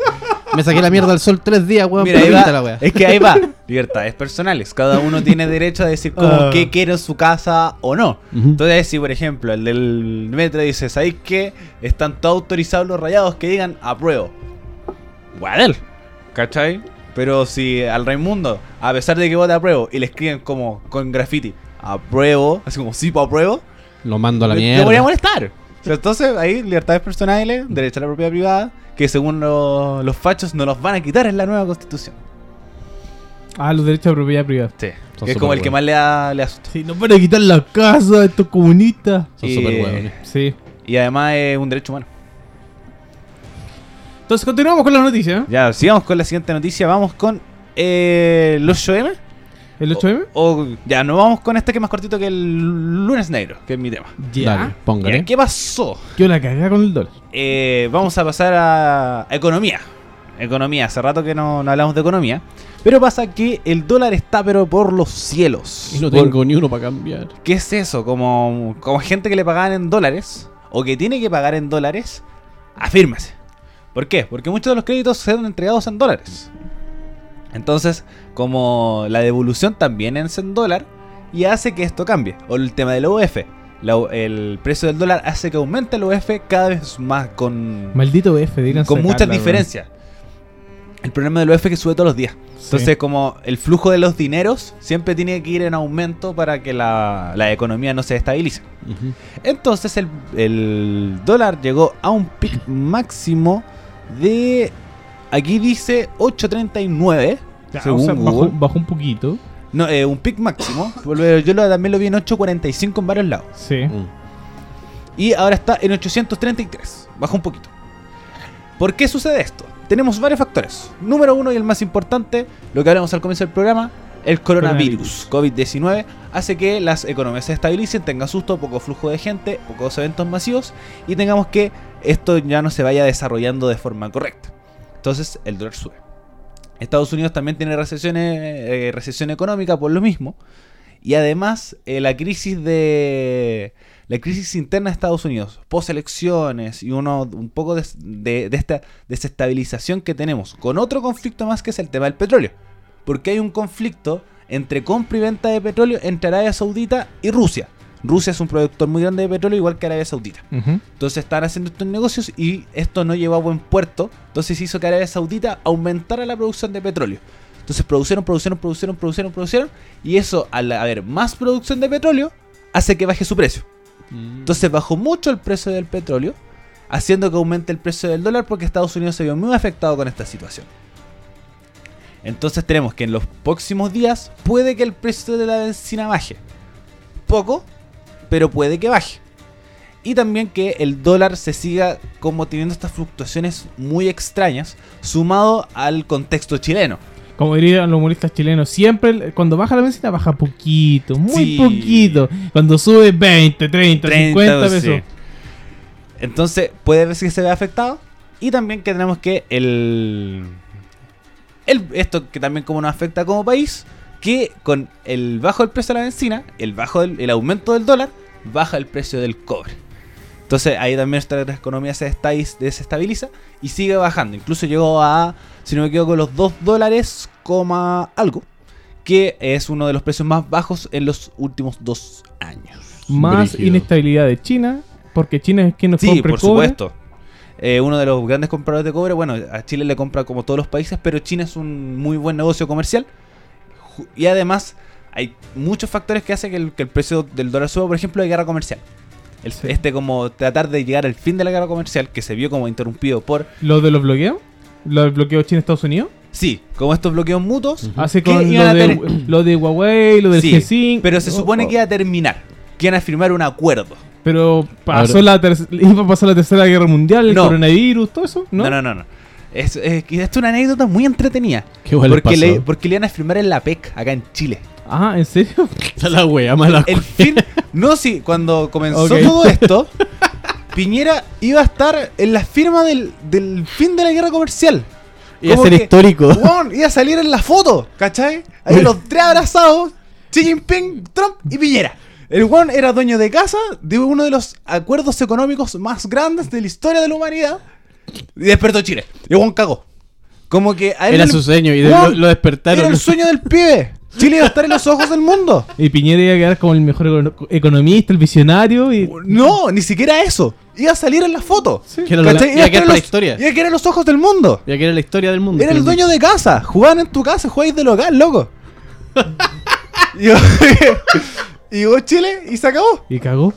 Me saqué la mierda al sol tres días, weón. Mira, pero ahí pinta va. la weá. Es que ahí va. Libertades personales. Cada uno tiene derecho a decir como Ah. qué quiere en su casa o no. Ujú. Entonces, si por ejemplo el del metro dice, ¿sabéis qué? Están todos autorizados los rayados que digan apruebo. Guadel. ¿Cachai? Pero si al Raimundo, a pesar de que vote apruebo y le escriben como con graffiti, apruebo, así como sí, pa' apruebo, Lo mando a la le- mierda. podría molestar. O sea, entonces ahí libertades personales, derecho a la propiedad privada, que según lo- los fachos no los van a quitar en la nueva constitución. Ah, los derechos de propiedad privada. Sí. Son Que es como el que más le, da- le asusta. Sí, no para quitar la casa a estos comunistas. Son súper weones. Sí. Y además es un derecho humano. Entonces continuamos con la noticia. ¿eh? Ya, sigamos con la siguiente noticia. Vamos con eh, los 8M. ¿El 8M? O ya, no vamos con este que es más cortito que el lunes negro, que es mi tema. Dale, póngale. Ya, ¿Qué pasó? Yo la cagé con el dólar. Eh, vamos a pasar a economía. Economía, hace rato que no, no hablamos de economía. Pero pasa que el dólar está pero por los cielos. Y no Por- tengo ni uno para cambiar. ¿Qué es eso? Como, como gente que le pagaban en dólares o que tiene que pagar en dólares, afírmase. ¿Por qué? Porque muchos de los créditos son entregados en dólares. Entonces, como la devolución también es en dólar y hace que esto cambie. O el tema del UF. La- el precio del dólar hace que aumente el UF cada vez más con, Maldito BF, digan con muchas diferencias. El problema del UF es que sube todos los días. Entonces, como el flujo de los dineros siempre tiene que ir en aumento para que la, la economía no se estabilice. Entonces, el, el dólar llegó a un pic máximo de. Aquí dice 8.39. según bajó, Google. bajó un poquito. No, eh, un pic máximo. pero Yo lo- también lo vi en 8.45 en varios lados. Sí. Mm. Y ahora está en 833. Bajó un poquito. ¿Por qué sucede esto? Tenemos varios factores. Número uno y el más importante, lo que hablamos al comienzo del programa, el coronavirus, COVID-19, hace que las economías se estabilicen, tenga susto, poco flujo de gente, pocos eventos masivos y tengamos que esto ya no se vaya desarrollando de forma correcta. Entonces el dólar sube. Estados Unidos también tiene eh, recesión económica por lo mismo. Y además, eh, la crisis de. La crisis interna de Estados Unidos, post elecciones y uno un poco de, de- de esta desestabilización que tenemos con otro conflicto más que es el tema del petróleo. Porque hay un conflicto entre compra y venta de petróleo entre Arabia Saudita y Rusia. Rusia es un productor muy grande de petróleo, igual que Arabia Saudita. Entonces están haciendo estos negocios y esto no llevó a buen puerto. Entonces hizo que Arabia Saudita aumentara la producción de petróleo. Entonces produjeron, produjeron, produjeron, produjeron, produjeron. Y eso, al haber más producción de petróleo, hace que baje su precio. Entonces bajó mucho el precio del petróleo, haciendo que aumente el precio del dólar porque Estados Unidos se vio muy afectado con esta situación. Entonces tenemos que en los próximos días puede que el precio de la benzina baje. Poco, pero puede que baje. Y también que el dólar se siga como teniendo estas fluctuaciones muy extrañas, sumado al contexto chileno. Como dirían los humoristas chilenos, siempre cuando baja la benzina baja poquito, muy Sí. poquito. Cuando sube 20, 30, 50 sí. pesos. Entonces, puede ver que se ve afectado. Y también que tenemos que el, el. Esto que también como nos afecta como país. Que con el bajo del precio de la benzina, el bajo del, el aumento del dólar, baja el precio del cobre. Entonces ahí también nuestra economía se esta- desestabiliza y sigue bajando. Incluso llegó a, si no me equivoco, los 2 dólares, coma algo. Que es uno de los precios más bajos en los últimos dos años. más Brígido. inestabilidad de China, porque China es quien nos Sí, compra por el cobre. supuesto. Eh, uno de los grandes compradores de cobre, bueno, a Chile le compra como todos los países, pero China es un muy buen negocio comercial. Y además hay muchos factores que hacen que el, que el precio del dólar suba, por ejemplo, la guerra comercial. El- Sí. Este como tratar de llegar al fin de la guerra comercial, que se vio como interrumpido por... ¿Lo de los bloqueos? ¿Lo del bloqueo China-Estados Unidos? Sí, como estos bloqueos mutuos. Hace ¿Qué con lo de, lo de Huawei, lo del Sí, G5. pero se Oh, supone oh. que iba a terminar. Que iban a firmar un acuerdo. Pero pasó Ahora- la iba a pasar la tercera guerra mundial, el No. coronavirus, todo eso, ¿no? No, no, no. no. Es, es, es una anécdota muy entretenida. Qué les porque, le, porque le iban a firmar en la PEC, acá en Chile. Ah, ¿en serio? La wea, mala El fin. No, sí, cuando comenzó todo esto, Piñera iba a estar en la firma del, del fin de la guerra comercial. Iba a ser que, histórico. weón, iba a salir en la foto, ¿cachai? Ahí los tres abrazados, Xi Jinping, Trump y Piñera. El weón era dueño de casa de uno de los acuerdos económicos más grandes de la historia de la humanidad. Y despertó Chile. Y el weón cagó. Como que a él Era le- su sueño y de- lo, lo despertaron. Era el sueño del pibe. Chile iba a estar en los ojos del mundo. Y Piñera iba a quedar como el mejor econo- economista, el visionario. Y... No, ni siquiera eso. Iba a salir en la foto. Que era lo- ¿Cachai? iba a quedar en para la los- historia. Iba a quedar en los ojos del mundo. Ya que era la historia del mundo. Era el dueño de casa. Jugaban en tu casa, jugáis de local, loco. y, y llegó Chile y se acabó. Y cagó.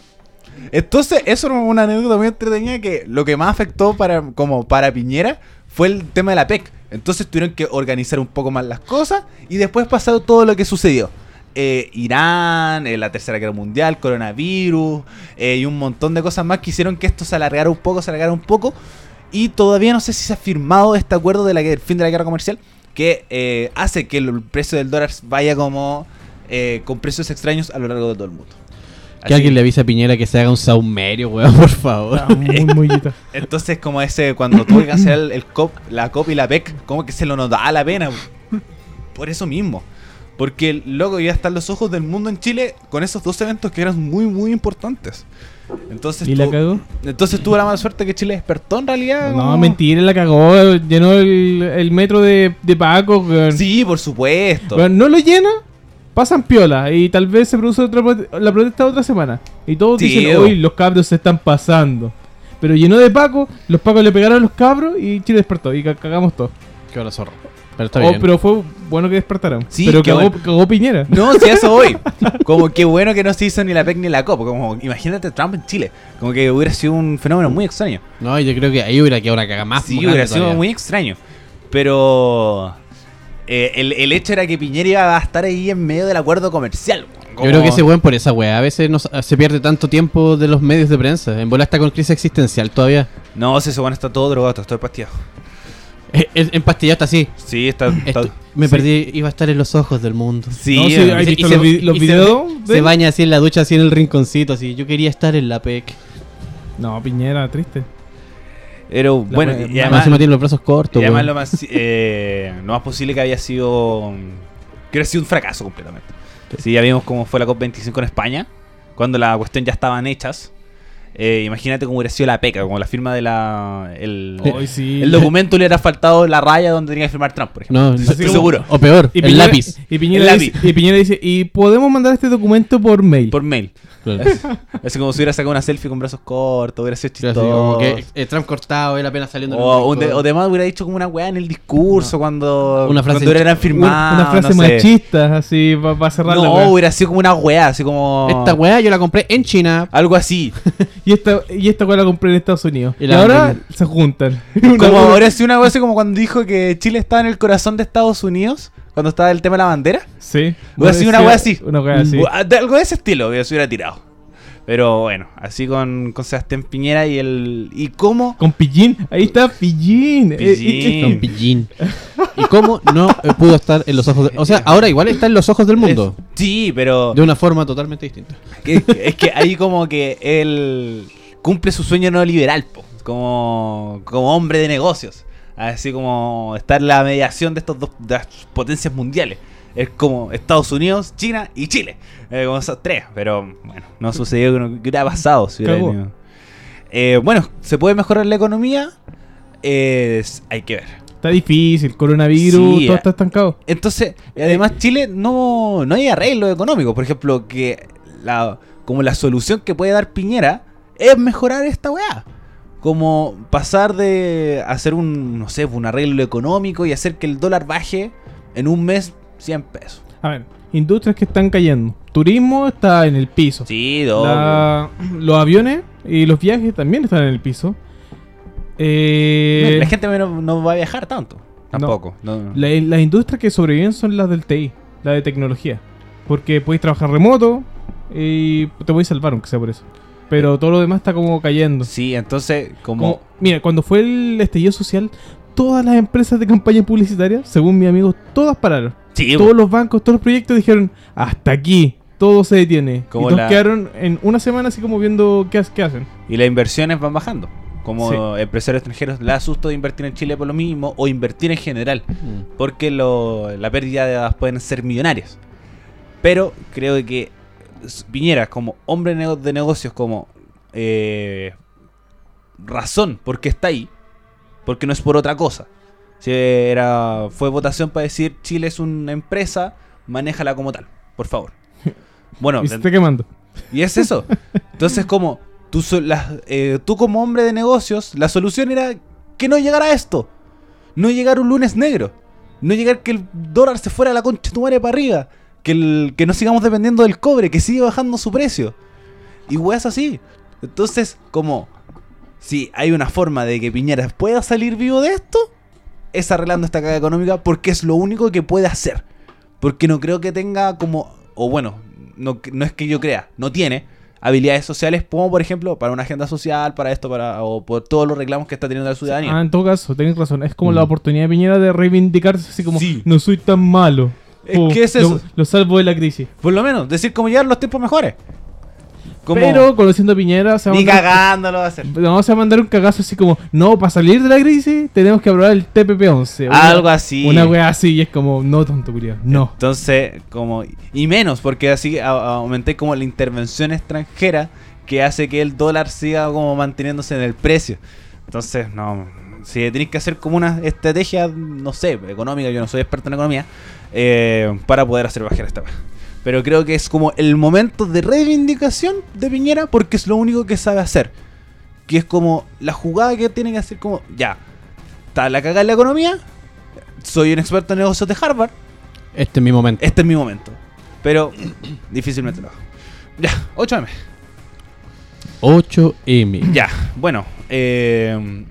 Entonces, eso era una anécdota muy entretenida que lo que más afectó para, como para Piñera fue el tema de la PEC. Entonces tuvieron que organizar un poco más las cosas y después pasó todo lo que sucedió. Eh, Irán, eh, la Tercera Guerra Mundial, coronavirus eh, y un montón de cosas más que hicieron que esto se alargara un poco, se alargara un poco. Y todavía no sé si se ha firmado este acuerdo del fin de la guerra comercial que hace que el precio del dólar vaya como con precios extraños a lo largo de todo el mundo. Que alguien le avise a Piñera que se haga un saumerio, weón, por favor. Ah, muy. Entonces, como ese, cuando tuve que hacer el, el COP, la COP y la PEC, como que se lo notaba la pena. Por eso mismo. Porque el loco iba a estar los ojos del mundo en Chile con esos dos eventos que eran muy, muy importantes. Entonces, ¿Y la tuvo- cagó? entonces tuvo la mala suerte que Chile despertó en realidad. No, como- mentira, la cagó. Llenó el, el metro de, de Paco. weón. Sí, por supuesto. Weón, no lo llena, pasan piola. Y tal vez se produce otra prote- la protesta otra semora. Y todos Tío. dicen, uy, los cabros se están pasando. Pero llenó de Paco, los Pacos le pegaron a los cabros y Chile despertó. Y ca- cagamos todo. Qué hora zorro. Pero está Oh, bien. pero fue bueno que despertaron. Sí, pero cagó, bueno. cagó Piñera. No, si a eso voy. Como que bueno que no se hizo ni la PEC ni la COP. Como imagínate Trump en Chile. Como que hubiera sido un fenómeno muy extraño. No, yo creo que ahí hubiera quedado una caga más Sí, hubiera sido todavía. muy extraño. Pero eh, el, el hecho era que Piñera iba a estar ahí en medio del acuerdo comercial. Yo creo que ese weón por esa weá. A veces no, se pierde tanto tiempo de los medios de prensa. En bola está con crisis existencial todavía. No, si ese bueno está todo drogado, está todo pastillado. Eh, El empastillado está así. Sí, está... está- Esto- me Sí. perdí, iba a estar en los ojos del mundo. Sí, No, sí, eh, ¿has y se- visto y se- los, vi- los y se- videos? de Se él? baña así en la ducha, así en el rinconcito, así. Yo quería estar en la PEC. No, Piñera, triste. Pero bueno, wea- y además, tiene los brazos cortos. y además weón. lo, más, eh, lo más posible que había sido... Que hubiera sido un fracaso completamente. Sí, ya vimos cómo fue la COP25 en España, cuando la cuestión ya estaban hechas. Eh, imagínate cómo hubiera sido la PECA, como la firma de la... El, sí. el documento le hubiera faltado la raya donde tenía que firmar Trump, por ejemplo. No, Estoy no, como- seguro. O peor, Y el Piñera- lápiz. Y Piñera, El dice, y Piñera dice, ¿y podemos mandar este documento por mail? Por mail. Claro. Es como si hubiera sacado una selfie con brazos cortos, hubiera sido Así chistoso. como que eh, Trump cortado, él apenas saliendo. en O, de- o demás hubiera dicho como una weá en el discurso cuando, Una frase cuando eran Una, firmados. una frase no sé. machista, así, para cerrar la No, wea. hubiera sido como una weá, así como. Esta weá yo la compré en China. Algo así. Y esta, y esta la compré en Estados Unidos. Y Y, la- ahora se juntan. Como hubiera sido una así como cuando dijo que Chile estaba en el corazón de Estados Unidos, cuando estaba el tema de la bandera. Sí. Hubiera sido una wea así. Una wea así. Algo de ese estilo hubiera- se hubiera tirado. Pero bueno, así con, con Sebastián Piñera y el. ¿Y cómo? Con Pillín. Ahí está Pillín. Eh, Pillín. eh, Con pillín. ¿Y cómo no eh, pudo estar en los ojos de... O sea, ahora igual está en los ojos del mundo. Es- sí, pero. De una forma totalmente distinta. es que ahí como que él cumple su sueño neoliberal, po, como, como hombre de negocios. Así como estar en la mediación de estos dos de las potencias mundiales. Es como Estados Unidos, China y Chile. Eh, como esos tres. Pero bueno, no sucedió que no- hubiera pasado. si hubiera. Eh, bueno, ¿se puede mejorar la economía? Es- hay que ver. Está difícil. Coronavirus. Sí, todo eh. está estancado. Entonces, además Chile no, no hay arreglo económico. Por ejemplo, que la, como la solución que puede dar Piñera es mejorar esta weá. Como pasar de hacer un, no sé, un arreglo económico y hacer que el dólar baje en un mes 100 pesos. A ver, industrias que están cayendo. Turismo está en el piso. Sí, La- los aviones y los viajes también están en el piso. Eh, La gente no, no va a viajar tanto. Tampoco. no. la- las industrias que sobreviven son las del TI, la de tecnología. Porque podéis trabajar remoto y te voy a salvar, aunque sea por eso. Pero todo lo demás está como cayendo. Sí, entonces, como... Como- mira, cuando fue el estallido social, todas las empresas de campaña publicitaria, según mi amigo, todas pararon. Sí, Todos los bancos, todos los proyectos dijeron, hasta aquí, todo se detiene. Como y todos la- quedaron en una semana así como viendo qué, ha- qué hacen. Y las inversiones van bajando. Como Sí. empresarios extranjeros, le asusto de invertir en Chile por lo mismo o invertir en general. Mm. Porque lo- la pérdida de dadas pueden ser millonarias. Pero creo que Piñera, como hombre de nego- de negocios, como eh, razón por qué está ahí, porque no es por otra cosa. Si era, fue votación para decir Chile es una empresa, manéjala como tal, por favor. Bueno, y se está quemando. y es eso. Entonces, como tú, eh, tú como hombre de negocios, la solución era que no llegara esto. No llegar un lunes negro. No llegar que el dólar se fuera a la concha de tu madre para arriba. Que, el, que no sigamos dependiendo del cobre, que sigue bajando su precio. Y weas así. Entonces, como si hay una forma de que Piñera pueda salir vivo de esto, es arreglando esta caga económica porque es lo único que puede hacer. Porque no creo que tenga como, o bueno, no, no es que yo crea, no tiene habilidades sociales como por ejemplo para una agenda social, para esto, para o por todos los reclamos que está teniendo la ciudadanía. Ah, en todo caso, tenés razón. Es como Mm. la oportunidad de Piñera de reivindicarse así como, Sí. no soy tan malo. Es Oh, que es eso. Lo, salvo de la crisis. Por lo menos, decir como llegar los tiempos mejores. Pero conociendo a Piñera, se va ni mandar- va a hacer. No, se va a mandar un cagazo así como, no, para salir de la crisis tenemos que aprobar el TPP-11. Una- Algo así. Una wea así y es como, no, tonto culiao, no. Entonces, como. Y menos, porque así aumenté como la intervención extranjera que hace que el dólar siga como manteniéndose en el precio. Entonces, no. Si tenéis que hacer como una estrategia, no sé, económica, yo no soy experto en economía, eh, para poder hacer bajar esta wea. Pero creo que es como el momento de reivindicación de Piñera porque es lo único que sabe hacer. Que es como la jugada que tiene que hacer como, ya, está la cagada en la economía, soy un experto en negocios de Harvard, Este es mi momento. este es mi momento. Pero difícilmente lo hago. Ya, 8M. 8M. Ya, bueno. eh,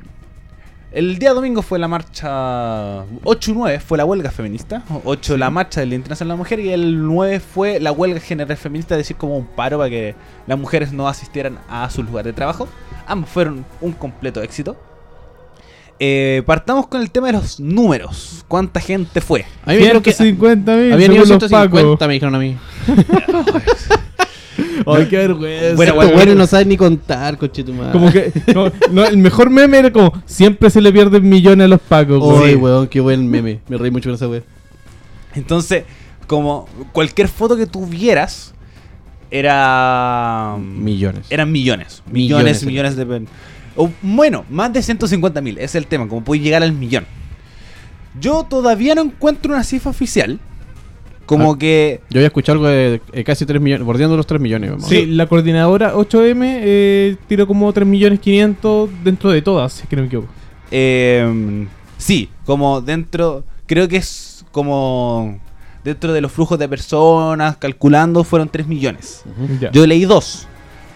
el día domingo fue la marcha 8 y 9, fue la huelga feminista. 8 la marcha del Día Internacional de la Mujer y el 9 fue la huelga general feminista, es decir, como un paro para que las mujeres no asistieran a su lugar de trabajo. Ambos fueron un completo éxito. Eh, partamos con el tema de los números. ¿Cuánta gente fue? A mí me dijeron que 150 mil, los 150, me dijeron a mí. Ay, qué vergüenza. Bueno, bueno, güeyes no saben ni contar, conchetumare. Como que, como- no, el mejor meme era como, siempre se le pierden millones a los pacos. Oye, güey. weón, qué buen meme. Me reí mucho con esa wea. Entonces, como cualquier foto que tuvieras, era. Millones. Eran millones. Millones, Millones, millones de. o, bueno, más de 150 mil. Es el tema, como puedes llegar al millón. Yo todavía no encuentro una cifra oficial. Como Ah. que. Yo había escuchado algo de casi 3 millones, bordeando los 3 millones. vamos. Sí, la coordinadora 8M eh, tiró como 3 millones 500 dentro de todas, si es que no me equivoco. eh, sí, como dentro. Creo que es como. Dentro de los flujos de personas, calculando, fueron 3 millones. Yo leí dos.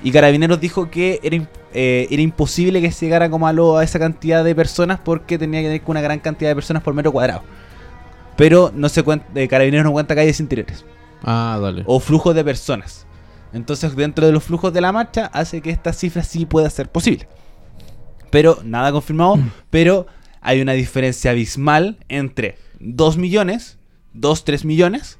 Y Carabineros dijo que era, eh, era imposible que se llegara como a, lo- a esa cantidad de personas porque tenía que tener una gran cantidad de personas por metro cuadrado. Pero no se cuenta, eh, Carabineros no cuenta calles interiores Ah, dale. o flujos de personas. Entonces, dentro de los flujos de la marcha, hace que esta cifra sí pueda ser posible. Pero nada confirmado. pero hay una diferencia abismal entre 2 millones, 2, 3 millones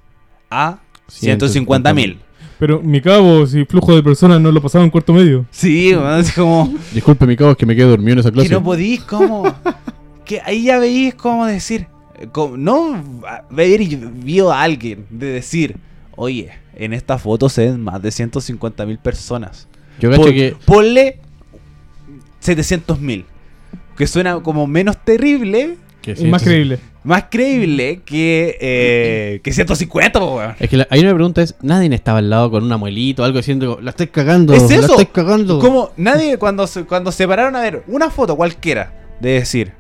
a 150 mil. Pero mi cabo, si flujo de personas no lo pasaba en cuarto medio. Sí, es como. Disculpe, mi cabo, es que me quedé dormido en esa Que clase. no podís como... que ahí ya veís como decir... como- no a- ver y vio a alguien de decir... Oye, en esta foto se ven más de 150 mil personas. Yo Pon- que. Ponle 700 mil. Que suena como menos terrible, que Es más sí, creíble. más creíble que, eh, que 150, po, weón. Es que la- hay una pregunta es, nadie estaba al lado con un amuelito o algo diciendo, la estoy cagando, Es la eso. estoy cagando. Como nadie, cuando se, cuando se pararon a ver una foto cualquiera, de decir,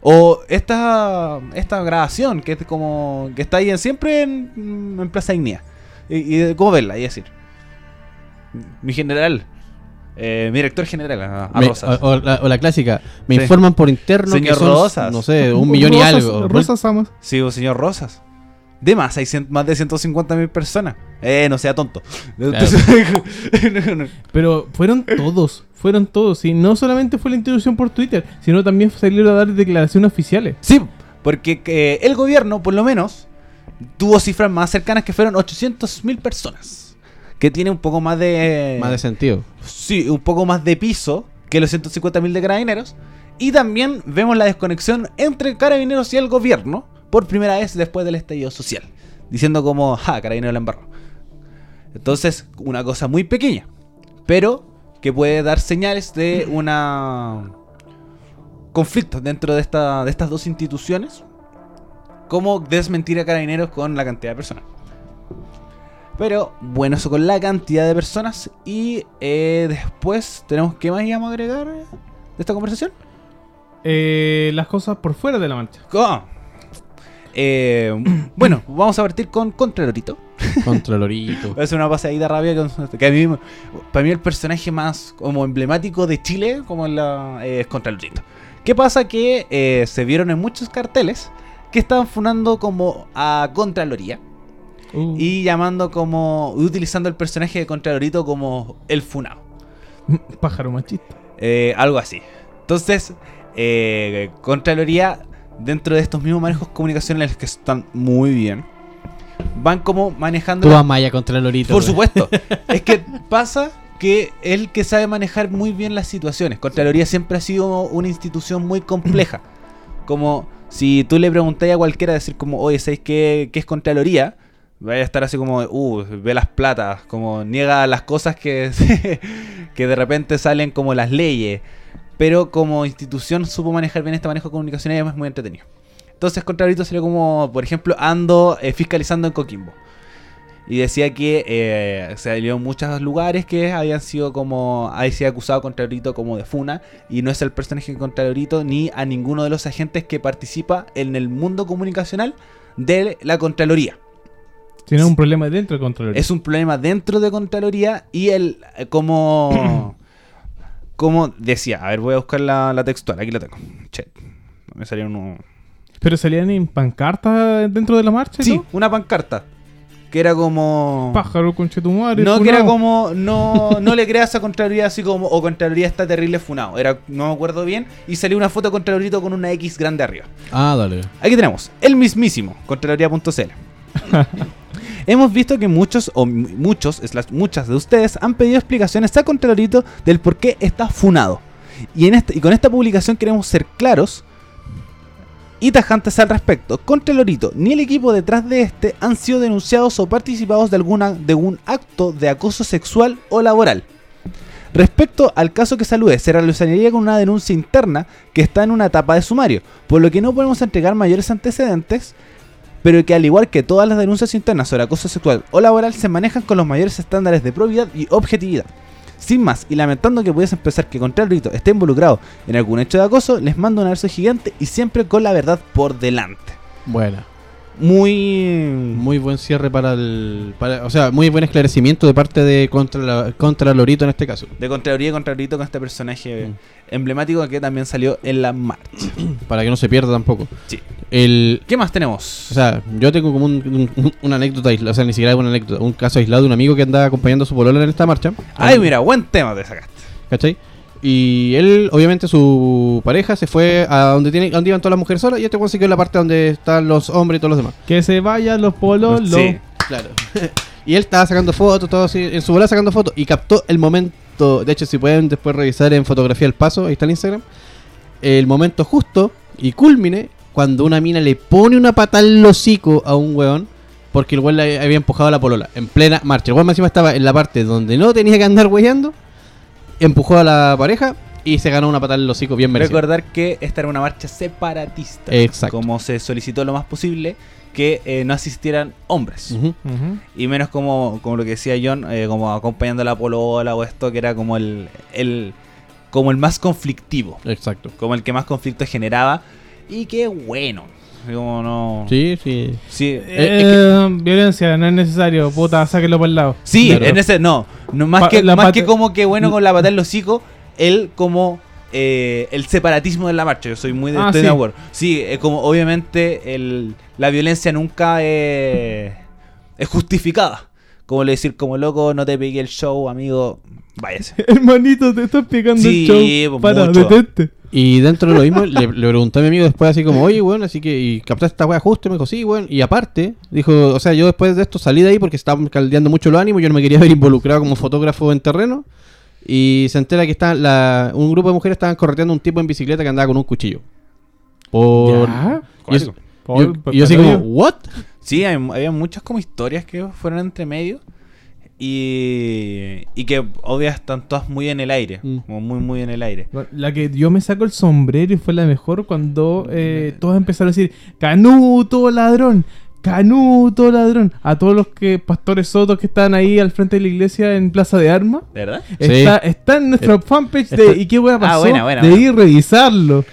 o esta, esta grabación que es como que está ahí en- siempre en, en Plaza Ignea, y, y de cómo verla, y decir, mi general, eh, mi director general, a, a Me- Rosas. o, o la, o la clásica, me Sí. informan por interno Señor que son, Rosas. no sé, un millón y Rosas- algo. Rosas. Sí, o señor Rosas. De más, hay cien- más de 150 mil personas. Eh, no sea tonto. No, no. Pero fueron todos, fueron todos. Y no solamente fue la introducción por Twitter, sino también salieron a dar declaraciones oficiales. Sí, porque eh, el gobierno, por lo menos, tuvo cifras más cercanas que fueron 800 mil personas. Que tiene un poco más de. Más de sentido. Sí, un poco más de piso que los 150 mil de carabineros. Y también vemos la desconexión entre carabineros y el gobierno por primera vez después del estallido social. Diciendo como, ja, carabineros la embarró. Entonces, una cosa muy pequeña, pero que puede dar señales de una conflicto dentro de, esta, de estas dos instituciones. Como desmentir a carabineros con la cantidad de personas. Pero bueno, eso con la cantidad de personas. Y eh, después tenemos que más íbamos a agregar de esta conversación. Eh, las cosas por fuera de la marcha. Ah. Eh, bueno, vamos a partir con Contralorito. Contra Lorito. Voy a hacer una pasadita rápida que a mí, para mí el personaje más como emblemático de Chile como la, eh, es Contralorito. ¿Qué pasa? Que eh, se vieron en muchos carteles que estaban funando como a Contraloría Uh, y llamando como utilizando el personaje de Contralorito como el funado. pájaro machista. Eh, algo así. Entonces, Contraloría, dentro de estos mismos manejos comunicacionales que están muy bien, van como manejando... Tú la- a Maya contra Lorito. Por güey. supuesto. es que pasa que él que sabe manejar muy bien las situaciones. Contraloría siempre ha sido una institución muy compleja. Como si tú le preguntáis a cualquiera decir como, oye, ¿sabéis qué, qué es Contraloría? Vaya a estar así como, uh, ve las platas, como niega las cosas que, que de repente salen como las leyes. Pero como institución supo manejar bien este manejo de comunicaciones y además es muy entretenido. Entonces Contralorito sería como, por ejemplo, ando eh, fiscalizando en Coquimbo. Y decía que eh, se salió en muchos lugares que habían sido como. Ahí se ha acusado a Contralorito como de Funa. Y no es el personaje de Contralorito ni a ninguno de los agentes que participa en el mundo comunicacional de la Contraloría. Tiene un problema dentro de control. Es un problema dentro de Contraloría y el eh, como como decía, a ver, voy a buscar la, la textual, aquí la tengo. Che, me salieron unos Pero salían en pancartas dentro de la marcha. Sí, una pancarta que era como Pájaro con chetumare. No, que era como, no, no le creas a Contraloría así como, o Contraloría está terrible funado. Era, no me acuerdo bien, y salió una foto de Contralorito con una X grande arriba. Ah, dale. Aquí tenemos, el mismísimo, Contraloría.cl. Hemos visto que muchos, o muchos, slash, muchas de ustedes han pedido explicaciones a Contralorito del por qué está funado. Y, en este, y con esta publicación queremos ser claros y tajantes al respecto. Contralorito ni el equipo detrás de este han sido denunciados o participados de, alguna, de un acto de acoso sexual o laboral. Respecto al caso que salude, se realizaría con una denuncia interna que está en una etapa de sumario, por lo que no podemos entregar mayores antecedentes, pero que al igual que todas las denuncias internas sobre acoso sexual o laboral se manejan con los mayores estándares de probidad y objetividad. Sin más, y lamentando que pudiese empezar que Contralorito esté involucrado en algún hecho de acoso, les mando un abrazo gigante y siempre con la verdad por delante. Buena. Muy... Muy buen cierre para el. para- o sea, muy buen esclarecimiento de parte de contra, la, contra Lorito en este caso. De Contraloría y Contralorito con este personaje Mm. emblemático que también salió en la marcha. Para que no se pierda tampoco. Sí. El, ¿Qué más tenemos? o sea, yo tengo como un- un- una anécdota o sea, ni siquiera una anécdota, un caso aislado de un amigo que andaba acompañando a su polola en esta marcha. Ay, mira, buen tema te sacaste. ¿Cachai? Y él, obviamente, su pareja se fue a donde, tiene, donde iban todas las mujeres solas y este weón se quedó en la parte donde están los hombres y todos los demás. Que se vayan los polos. Sí. Claro. y él estaba sacando fotos, todo así, en su bola sacando fotos y captó el momento. De hecho, si pueden después revisar en fotografía el paso, ahí está el Instagram. El momento justo y culmine cuando una mina le pone una pata al hocico a un weón porque el weón le había empujado a la polola en plena marcha. El weón más encima estaba en la parte donde no tenía que andar weyando, empujó a la pareja y se ganó una patada en el hocico bien merecida. Recordar que esta era una marcha separatista. Exacto. Como se solicitó lo más posible que eh, no asistieran hombres. Y menos como, como lo que decía John, eh, como acompañando a la polola o esto, que era como el, el, como el más conflictivo. Exacto. Como el que más conflicto generaba. Y qué bueno. Como no. Sí, sí. Sí, Eh, Eh, violencia, no es necesario. Puta, sáquenlo por el lado. Sí, Claro. en ese. No, no más, Pa- que, más que como que bueno con la patada en los hocico, él como. eh, el separatismo de la marcha, yo soy muy de, Ah, sí. acuerdo. Sí, eh, como obviamente el, la violencia nunca es justificada. Como le decir, como loco, no te pegué el show, amigo, váyase. Hermanito, te estás pegando Sí, el show. pues, Para, mucho. detente. Y dentro de lo mismo, le, le pregunté a mi amigo después así como, oye, weón, así que, ¿y captaste esta weá justo? Y me dijo, sí, weón. Y aparte, dijo, o sea, yo después de esto salí de ahí porque estaban caldeando mucho los ánimos, yo no me quería ver involucrado como fotógrafo en terreno. Y se entera que está la, un grupo de mujeres estaban correteando a un tipo en bicicleta que andaba con un cuchillo. Por... Ya. Y yo, y yo así como. ¿what? Sí, hay- había muchas como historias que fueron entre medio. Y, y que obvias están todas muy en el aire. Mm. Como muy, muy en el aire. La que yo me saco el sombrero y fue la mejor cuando eh, todos empezaron a decir Canuto ladrón, Canuto ladrón. A todos los que pastores sotos que están ahí al frente de la iglesia en Plaza de Armas. ¿De verdad? Sí. Está, está en nuestra fanpage está- de ¿Y qué hueá Ah, pasó? buena, buena, de buena. ir revisarlo.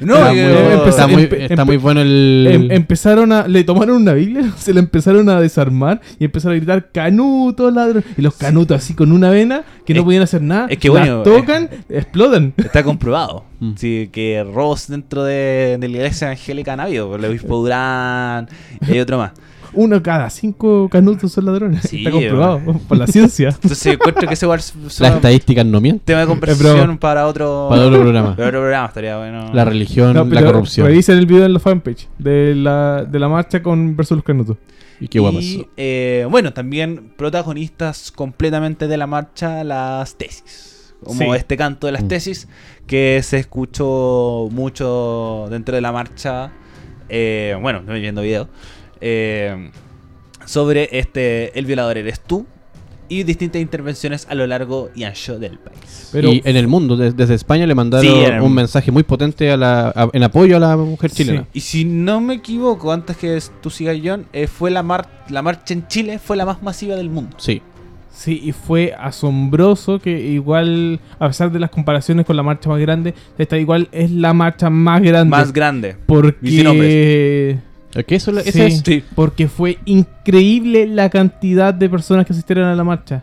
No, está, muy, está, muy, empe- está empe- muy bueno el... Em- empezaron a. Le tomaron una Biblia, se la empezaron a desarmar y empezaron a gritar Canuto ladrón. Y los canutos así con una vena que no Es- podían hacer nada. es que las bueno, tocan, explotan. Está comprobado. Mm. Sí, que robos dentro de, de la iglesia evangélica han habido. El obispo Durán y hay otro más. Uno cada cinco canutos son ladrones. Sí, Está comprobado por la ciencia. Entonces encuentro que ese igual Las estadísticas no mienten. tema de conversación para otro, Para otro programa. para otro programa estaría bueno. La religión, No, la corrupción. Revisen el video en la fanpage de la, de la marcha con versus los canutos. Y qué guapas. Y, eh, bueno, también protagonistas completamente de la marcha, las tesis. Como Sí. este canto de las Mm. tesis que se escuchó mucho dentro de la marcha. eh, bueno, estoy viendo video. Eh, sobre este El violador eres tú. Y distintas intervenciones a lo largo y ancho del país. Pero- y en el mundo, des- desde España le mandaron Sí, en el- un mensaje muy potente a la, a- en apoyo a la mujer Sí. chilena. Y si no me equivoco, antes que tú sigas, John, eh, fue la, mar la marcha en Chile, fue la más masiva del mundo. Sí. Sí, y fue asombroso que igual, a pesar de las comparaciones con la marcha más grande, esta igual es la marcha más grande. Más grande. porque... Es eso, Sí, esa es- Sí. porque fue increíble la cantidad de personas que asistieron a la marcha.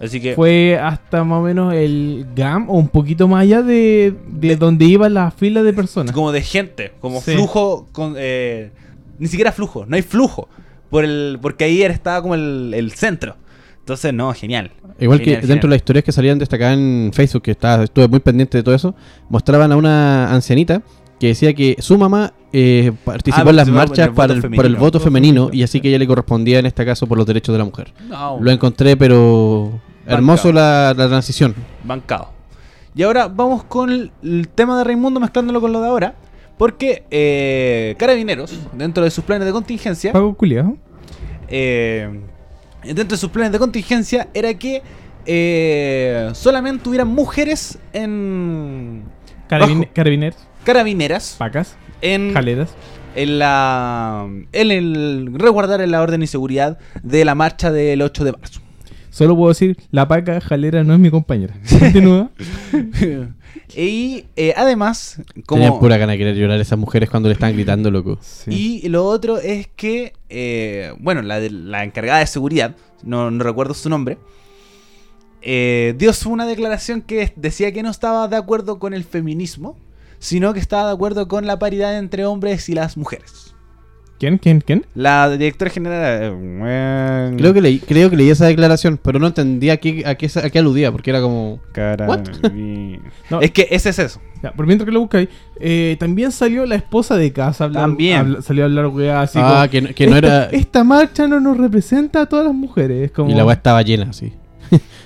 Así que Fue hasta más o menos el GAM o un poquito más allá de, de donde iba la fila de personas. como de gente, como Sí. flujo, con, eh, ni siquiera flujo, no hay flujo, por el, porque ahí era- estaba como el, el centro. Entonces, no, genial. Igual que Genial, dentro de las historias que salían destacadas en Facebook, que estaba, estuve muy pendiente de todo eso, mostraban a una ancianita que decía que su mamá eh, participó Ah, en las participó marchas el para el, femenino. por el voto femenino femenino. y así que ella le correspondía en este caso por los derechos de la mujer. No, Lo encontré, pero hermoso la, la transición. bancado. Y ahora vamos con el, el tema de Raimundo mezclándolo con lo de ahora. Porque eh, Carabineros, dentro de sus planes de contingencia, Pago culiado. eh, dentro de sus planes de contingencia era que eh, solamente hubieran mujeres en Bajo. carabineros, carabineras, pacas, en, jaleras. en la en el resguardar en la orden y seguridad de la marcha del 8 de marzo. Solo puedo decir, la paca jalera no es mi compañera. Continúa. y eh, además, como Tenían pura gana de querer llorar esas mujeres cuando le estaban gritando, loco. Y lo otro es que, eh, bueno, la, de- la encargada de seguridad, no, no recuerdo su nombre, eh, dio una declaración que decía que no estaba de acuerdo con el feminismo, sino que estaba de acuerdo con la paridad entre hombres y las mujeres. ¿Quién? ¿Quién? ¿Quién? La directora general... eh, Creo que leí, creo que leí esa declaración, pero no entendía a qué, a qué, a qué aludía, porque era como... No. Es que ese es eso. Ya, por mientras que lo buscáis, eh, también salió la esposa de casa. hablar- También. salió a hablar weá así ah, como, que, no- que no esta, era... esta marcha no nos representa a todas las mujeres. Como, Y la weá estaba llena, así.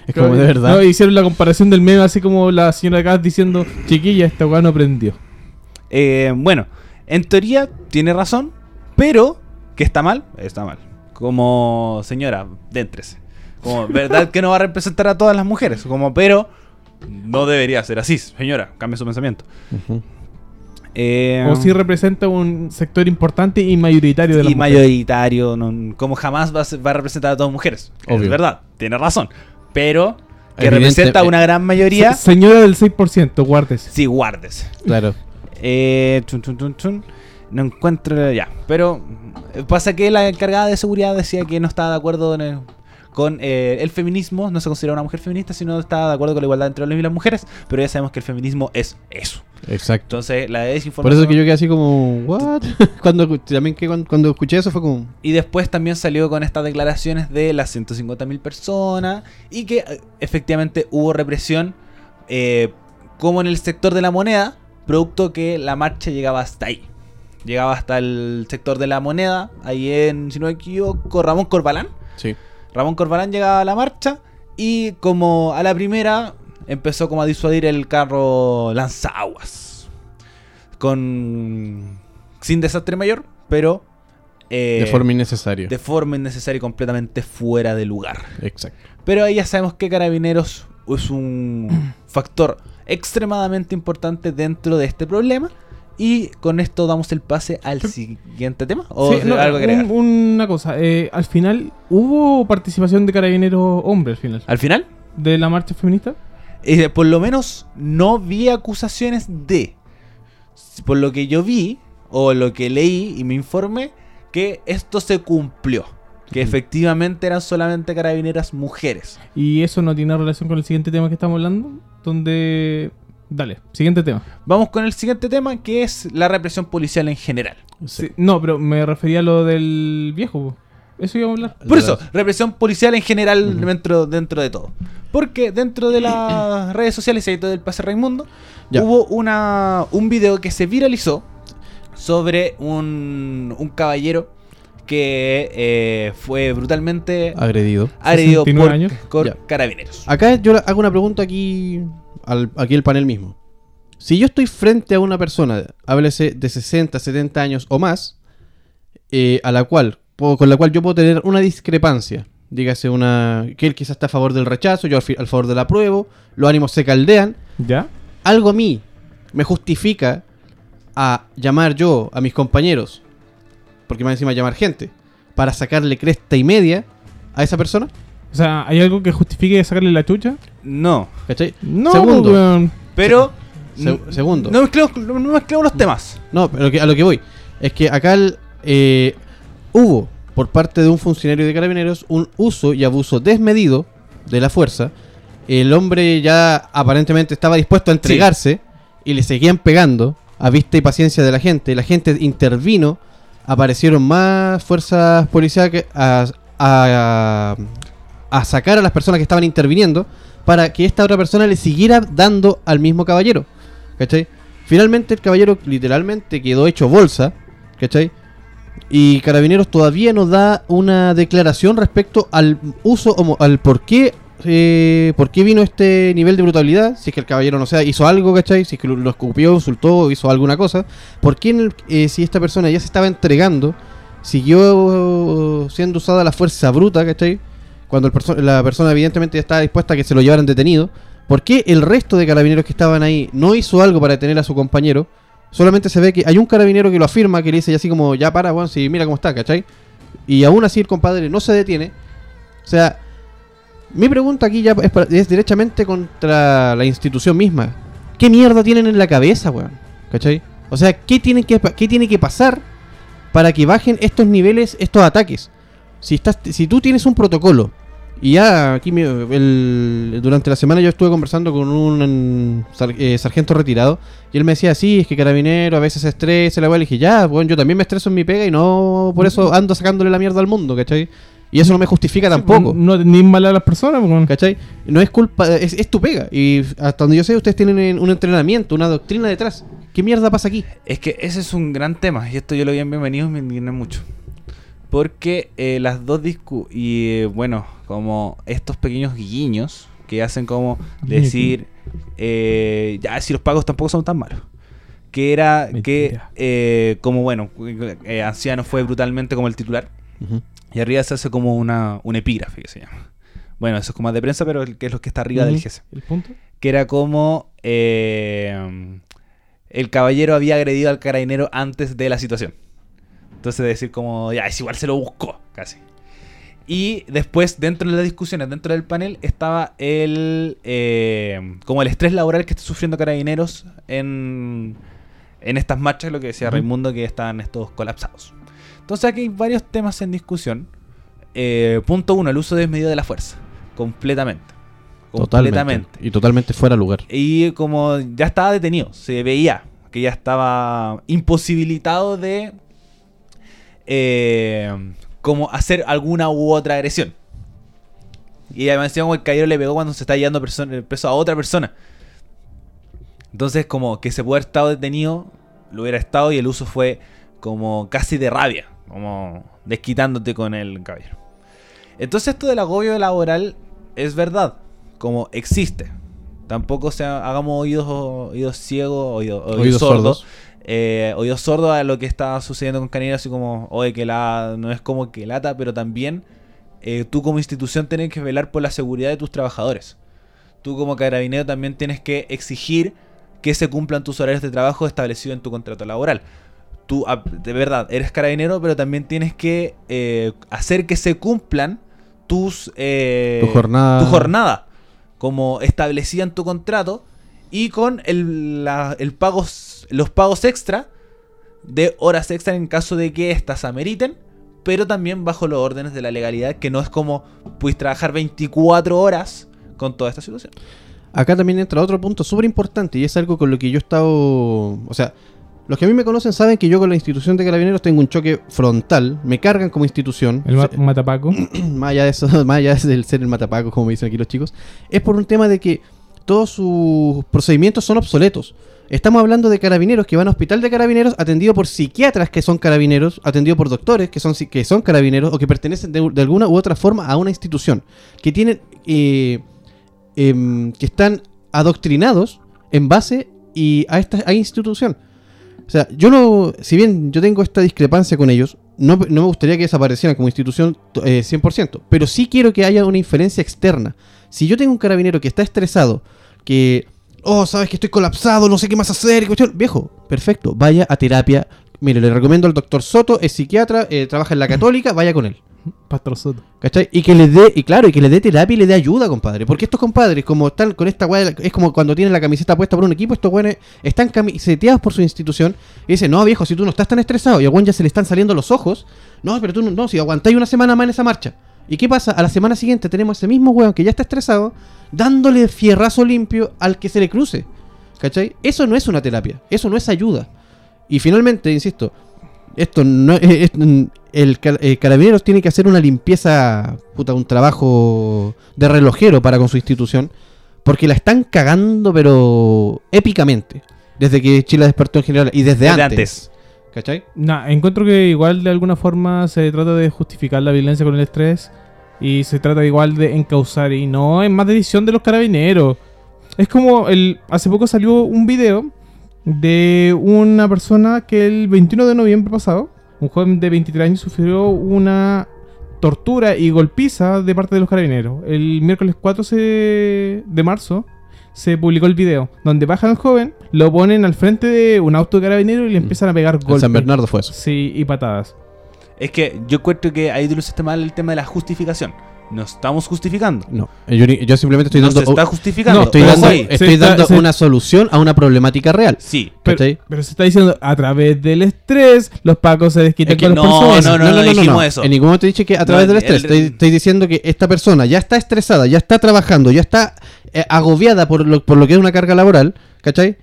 Es como de verdad. No, hicieron la comparación del meme así como la señora de acá diciendo, chiquilla, esta weá no prendió. Eh, bueno, en teoría tiene razón, pero que está mal, está mal. Como señora, déntrese. Como, ¿verdad que no va a representar a todas las mujeres? Como, pero no debería ser así, señora, cambie su pensamiento. Eh, O si representa un sector importante y mayoritario de la y mayoritario, no- como jamás va a, ser- va a representar a todas mujeres. Obvio. Es verdad, tiene razón. Pero que representa a una gran mayoría, Señora del 6%, guárdese. sí, guárdese. Claro. Eh, chun, chun, chun, chun. No encuentro ya. Pero eh, pasa que la encargada de seguridad decía que no estaba de acuerdo en el- con eh, el feminismo. No se considera una mujer feminista, sino estaba de acuerdo con la igualdad entre los hombres y las mujeres. Pero ya sabemos que el feminismo es eso. Exacto. Entonces, la Por desinformación. eso que yo quedé así como, ¿what? cuando, también que cuando, cuando escuché eso fue como, Y después también salió con estas declaraciones de las 150.000 personas y que eh, efectivamente hubo represión eh, como en el sector de la moneda, producto que la marcha llegaba hasta ahí. Llegaba hasta el sector de la moneda, ahí en, si no me equivoco, Ramón Corbalán. sí. Ramón Corbalán llegaba a la marcha y como a la primera empezó como a disuadir el carro lanzaguas. Con... sin desastre mayor, pero... eh, de forma innecesaria. de forma innecesaria y completamente fuera de lugar. Exacto. Pero ahí ya sabemos que Carabineros es un factor extremadamente importante dentro de este problema. Y con esto damos el pase al siguiente tema. ¿O Sí, no, algo que agregar? un- una cosa, eh, al final, ¿hubo participación de carabineros hombres al final? Al final, ¿De la marcha feminista? eh, por lo menos no vi acusaciones de. Por lo que yo vi, o lo que leí y me informé, que esto se cumplió. Que efectivamente eran solamente carabineras mujeres. Y eso no tiene relación con el siguiente tema que estamos hablando, donde... Dale, siguiente tema. Vamos con el siguiente tema, que es la represión policial en general. Sí, no, pero me refería a lo del viejo. Eso íbamos a hablar. Por eso, represión policial en general dentro, dentro de todo. Porque dentro de las redes sociales y todo el pase Raimundo, Ya. hubo una, un video que se viralizó sobre un, un caballero que eh, fue brutalmente Agredido. agredido 69 por, años. por Ya. carabineros. Acá yo hago una pregunta aquí, al, aquí el panel mismo. Si yo estoy frente a una persona, háblese de 60, 70 años o más, eh, a la cual, puedo- con la cual yo puedo tener una discrepancia, dígase una, que él quizás está a favor del rechazo, yo al, al favor del apruebo, los ánimos se caldean, ¿Ya? algo a mí me justifica a llamar yo a mis compañeros, porque más encima llamar gente, para sacarle cresta y media a esa persona, O sea, ¿hay algo que justifique sacarle la chucha? No, ¿cachai? No, Segundo. weón. pero... Se- segundo. No mezclemos, no mezclemos los temas. No, pero que- a lo que voy es que acá el, eh, hubo por parte de un funcionario de carabineros un uso y abuso desmedido de la fuerza. El hombre ya aparentemente estaba dispuesto a entregarse y le seguían pegando a vista y paciencia de la gente. La gente intervino, aparecieron más fuerzas policiales a, a, a sacar a las personas que estaban interviniendo para que esta otra persona le siguiera dando al mismo caballero. ¿Cachai? Finalmente el caballero literalmente quedó hecho bolsa, ¿cachai? Y Carabineros todavía no da una declaración respecto al uso, o al por qué, eh, por qué vino este nivel de brutalidad. Si es que el caballero, no sé, hizo algo, ¿cachai? Si es que lo, escupió, insultó, hizo alguna cosa. ¿Por qué eh, si esta persona ya se estaba entregando, siguió siendo usada la fuerza bruta, ¿cachai? Cuando el la persona evidentemente estaba dispuesta a que se lo llevaran detenido. ¿Por qué el resto de carabineros que estaban ahí no hizo algo para detener a su compañero? Solamente se ve que hay un carabinero que lo afirma, que le dice así como, ya para, Juan, si mira cómo está, ¿cachai? Y aún así el compadre no se detiene. O sea, mi pregunta aquí ya es, directamente contra la institución misma. ¿Qué mierda tienen en la cabeza, weón? ¿Cachai? O sea, ¿qué que, qué tiene que pasar para que bajen estos niveles, estos ataques? Si, estás, si tú tienes un protocolo, y ya aquí me- el- durante la semana yo estuve conversando con un sar- eh, sargento retirado, y él me decía, sí, es que carabinero a veces se estresa, la weá, le dije, ya, bueno, yo también me estreso en mi pega y no por eso ando sacándole la mierda al mundo, ¿cachai? Y eso no me justifica tampoco. pues, No ni mal a las personas, pues. ¿Cachai? No es culpa, es, es tu pega. Y hasta donde yo sé, ustedes tienen un entrenamiento, una doctrina detrás. ¿Qué mierda pasa aquí? Es que ese es un gran tema y esto yo lo vi en Bienvenidos y me indigné mucho. Porque eh, las dos discu y eh, bueno, como estos pequeños guiños que hacen como decir, eh, ya si los pagos tampoco son tan malos. Que era que, Mentira. eh, como bueno, eh, Anciano fue brutalmente como el titular. Y arriba se hace como una, un epígrafe que se llama. Bueno, eso es como más de prensa, pero el que es lo que está arriba del. GES. ¿El punto? que era como eh, el caballero había agredido al carabinero antes de la situación. Entonces decir como, ya, es igual se lo buscó, casi. Y después, dentro de las discusiones, dentro del panel, estaba el eh, como el estrés laboral que está sufriendo carabineros en, en estas marchas, lo que decía. Raimundo, que están estos colapsados. Entonces aquí hay varios temas en discusión. Eh, punto uno, el uso desmedido de la fuerza. Completamente. Totalmente. Completamente. Y totalmente fuera de lugar. Y como ya estaba detenido, se veía que ya estaba imposibilitado de eh, como hacer alguna u otra agresión. Y además como el caballero le pegó cuando se está llevando preso a otra persona. Entonces como que se puede haber estado detenido, lo hubiera estado y el uso fue como casi de rabia, como desquitándote con el caballero. Entonces esto del agobio laboral es verdad, como existe. Tampoco se ha- hagamos oídos, oídos ciegos, oídos, oídos Oídos sordos. sordos. Eh, oídos sordos a lo que está sucediendo con Carabineros, así como, oye, que la no es como que lata, pero también eh, tú como institución tienes que velar por la seguridad de tus trabajadores. Tú como carabinero también tienes que exigir que se cumplan tus horarios de trabajo establecidos en tu contrato laboral. Tú, a- de verdad, eres carabinero, pero también tienes que eh, hacer que se cumplan tus... eh, Tu jornada. tu jornada, como establecida en tu contrato, y con el, la- el pagos, los pagos extra de horas extra en caso de que éstas ameriten, pero también bajo los órdenes de la legalidad, que no es como puedes trabajar 24 horas con toda esta situación. Acá también entra otro punto súper importante y es algo con lo que yo he estado... O sea, los que a mí me conocen saben que yo con la institución de carabineros tengo un choque frontal, me cargan como institución. El ma- matapaco. más allá de eso, más allá del ser el matapaco, como me dicen aquí los chicos, es por un tema de que todos sus procedimientos son obsoletos. Estamos hablando de carabineros que van a hospital de carabineros atendido por psiquiatras que son carabineros, atendido por doctores que son, que son carabineros o que pertenecen de, de alguna u otra forma a una institución, que tienen eh, em, que están adoctrinados en base y a esta a institución. O sea, yo no, si bien yo tengo esta discrepancia con ellos, no, no me gustaría que desaparecieran como institución eh, 100%, pero sí quiero que haya una inferencia externa. Si yo tengo un carabinero que está estresado, que, oh, sabes que estoy colapsado, no sé qué más hacer, y cuestión", viejo, perfecto, vaya a terapia. Mire, le recomiendo al doctor Soto, es psiquiatra, eh, trabaja en la católica, vaya con él. Pastor Soto. ¿Cachai? Y que le dé, y claro, y que le dé terapia y le dé ayuda, compadre. Porque estos compadres, como están con esta weá, es como cuando tienen la camiseta puesta por un equipo, estos weones están camiseteados por su institución y dicen, no, viejo, si tú no estás tan estresado y a ya se le están saliendo los ojos, no, pero tú no, no, si aguantáis una semana más en esa marcha. ¿Y qué pasa? A la semana siguiente tenemos ese mismo weón que ya está estresado, dándole fierrazo limpio al que se le cruce. ¿Cachai? Eso no es una terapia, eso no es ayuda. Y finalmente, insisto, esto no es, el, eh, carabineros tiene que hacer una limpieza puta un trabajo de relojero para con su institución porque la están cagando pero épicamente desde que Chile despertó en general y desde, Desde antes, antes. ¿Cachai? Nah, encuentro que igual de alguna forma se trata de justificar la violencia con el estrés y se trata igual de encauzar y no es más decisión de los carabineros. Es como el hace poco salió un video de una persona que el 21 de noviembre pasado, un joven de 23 años sufrió una tortura y golpiza de parte de los carabineros. El miércoles 4 se- de marzo se publicó el video donde bajan al joven, lo ponen al frente de un auto de carabinero y le Mm. empiezan a pegar En golpes. San Bernardo fue eso. Sí, y patadas. Es que yo encuentro que ahí tú lo mal el tema de la justificación. No estamos justificando. No, yo, ni- yo simplemente estoy no dando, se está justificando. No, estoy pero dando, estoy está- dando se- una solución a una problemática real. Sí. Pero, ¿Cachai? pero se está diciendo a través del estrés, los pacos se desquitan Es que con las no, personas. no, no, dijimos eso. En ningún momento dicho que a través No, del estrés. el- Estoy, estoy diciendo que esta persona ya está estresada, ya está trabajando, ya está eh, agobiada por lo, por lo que es una carga laboral, ¿cachai?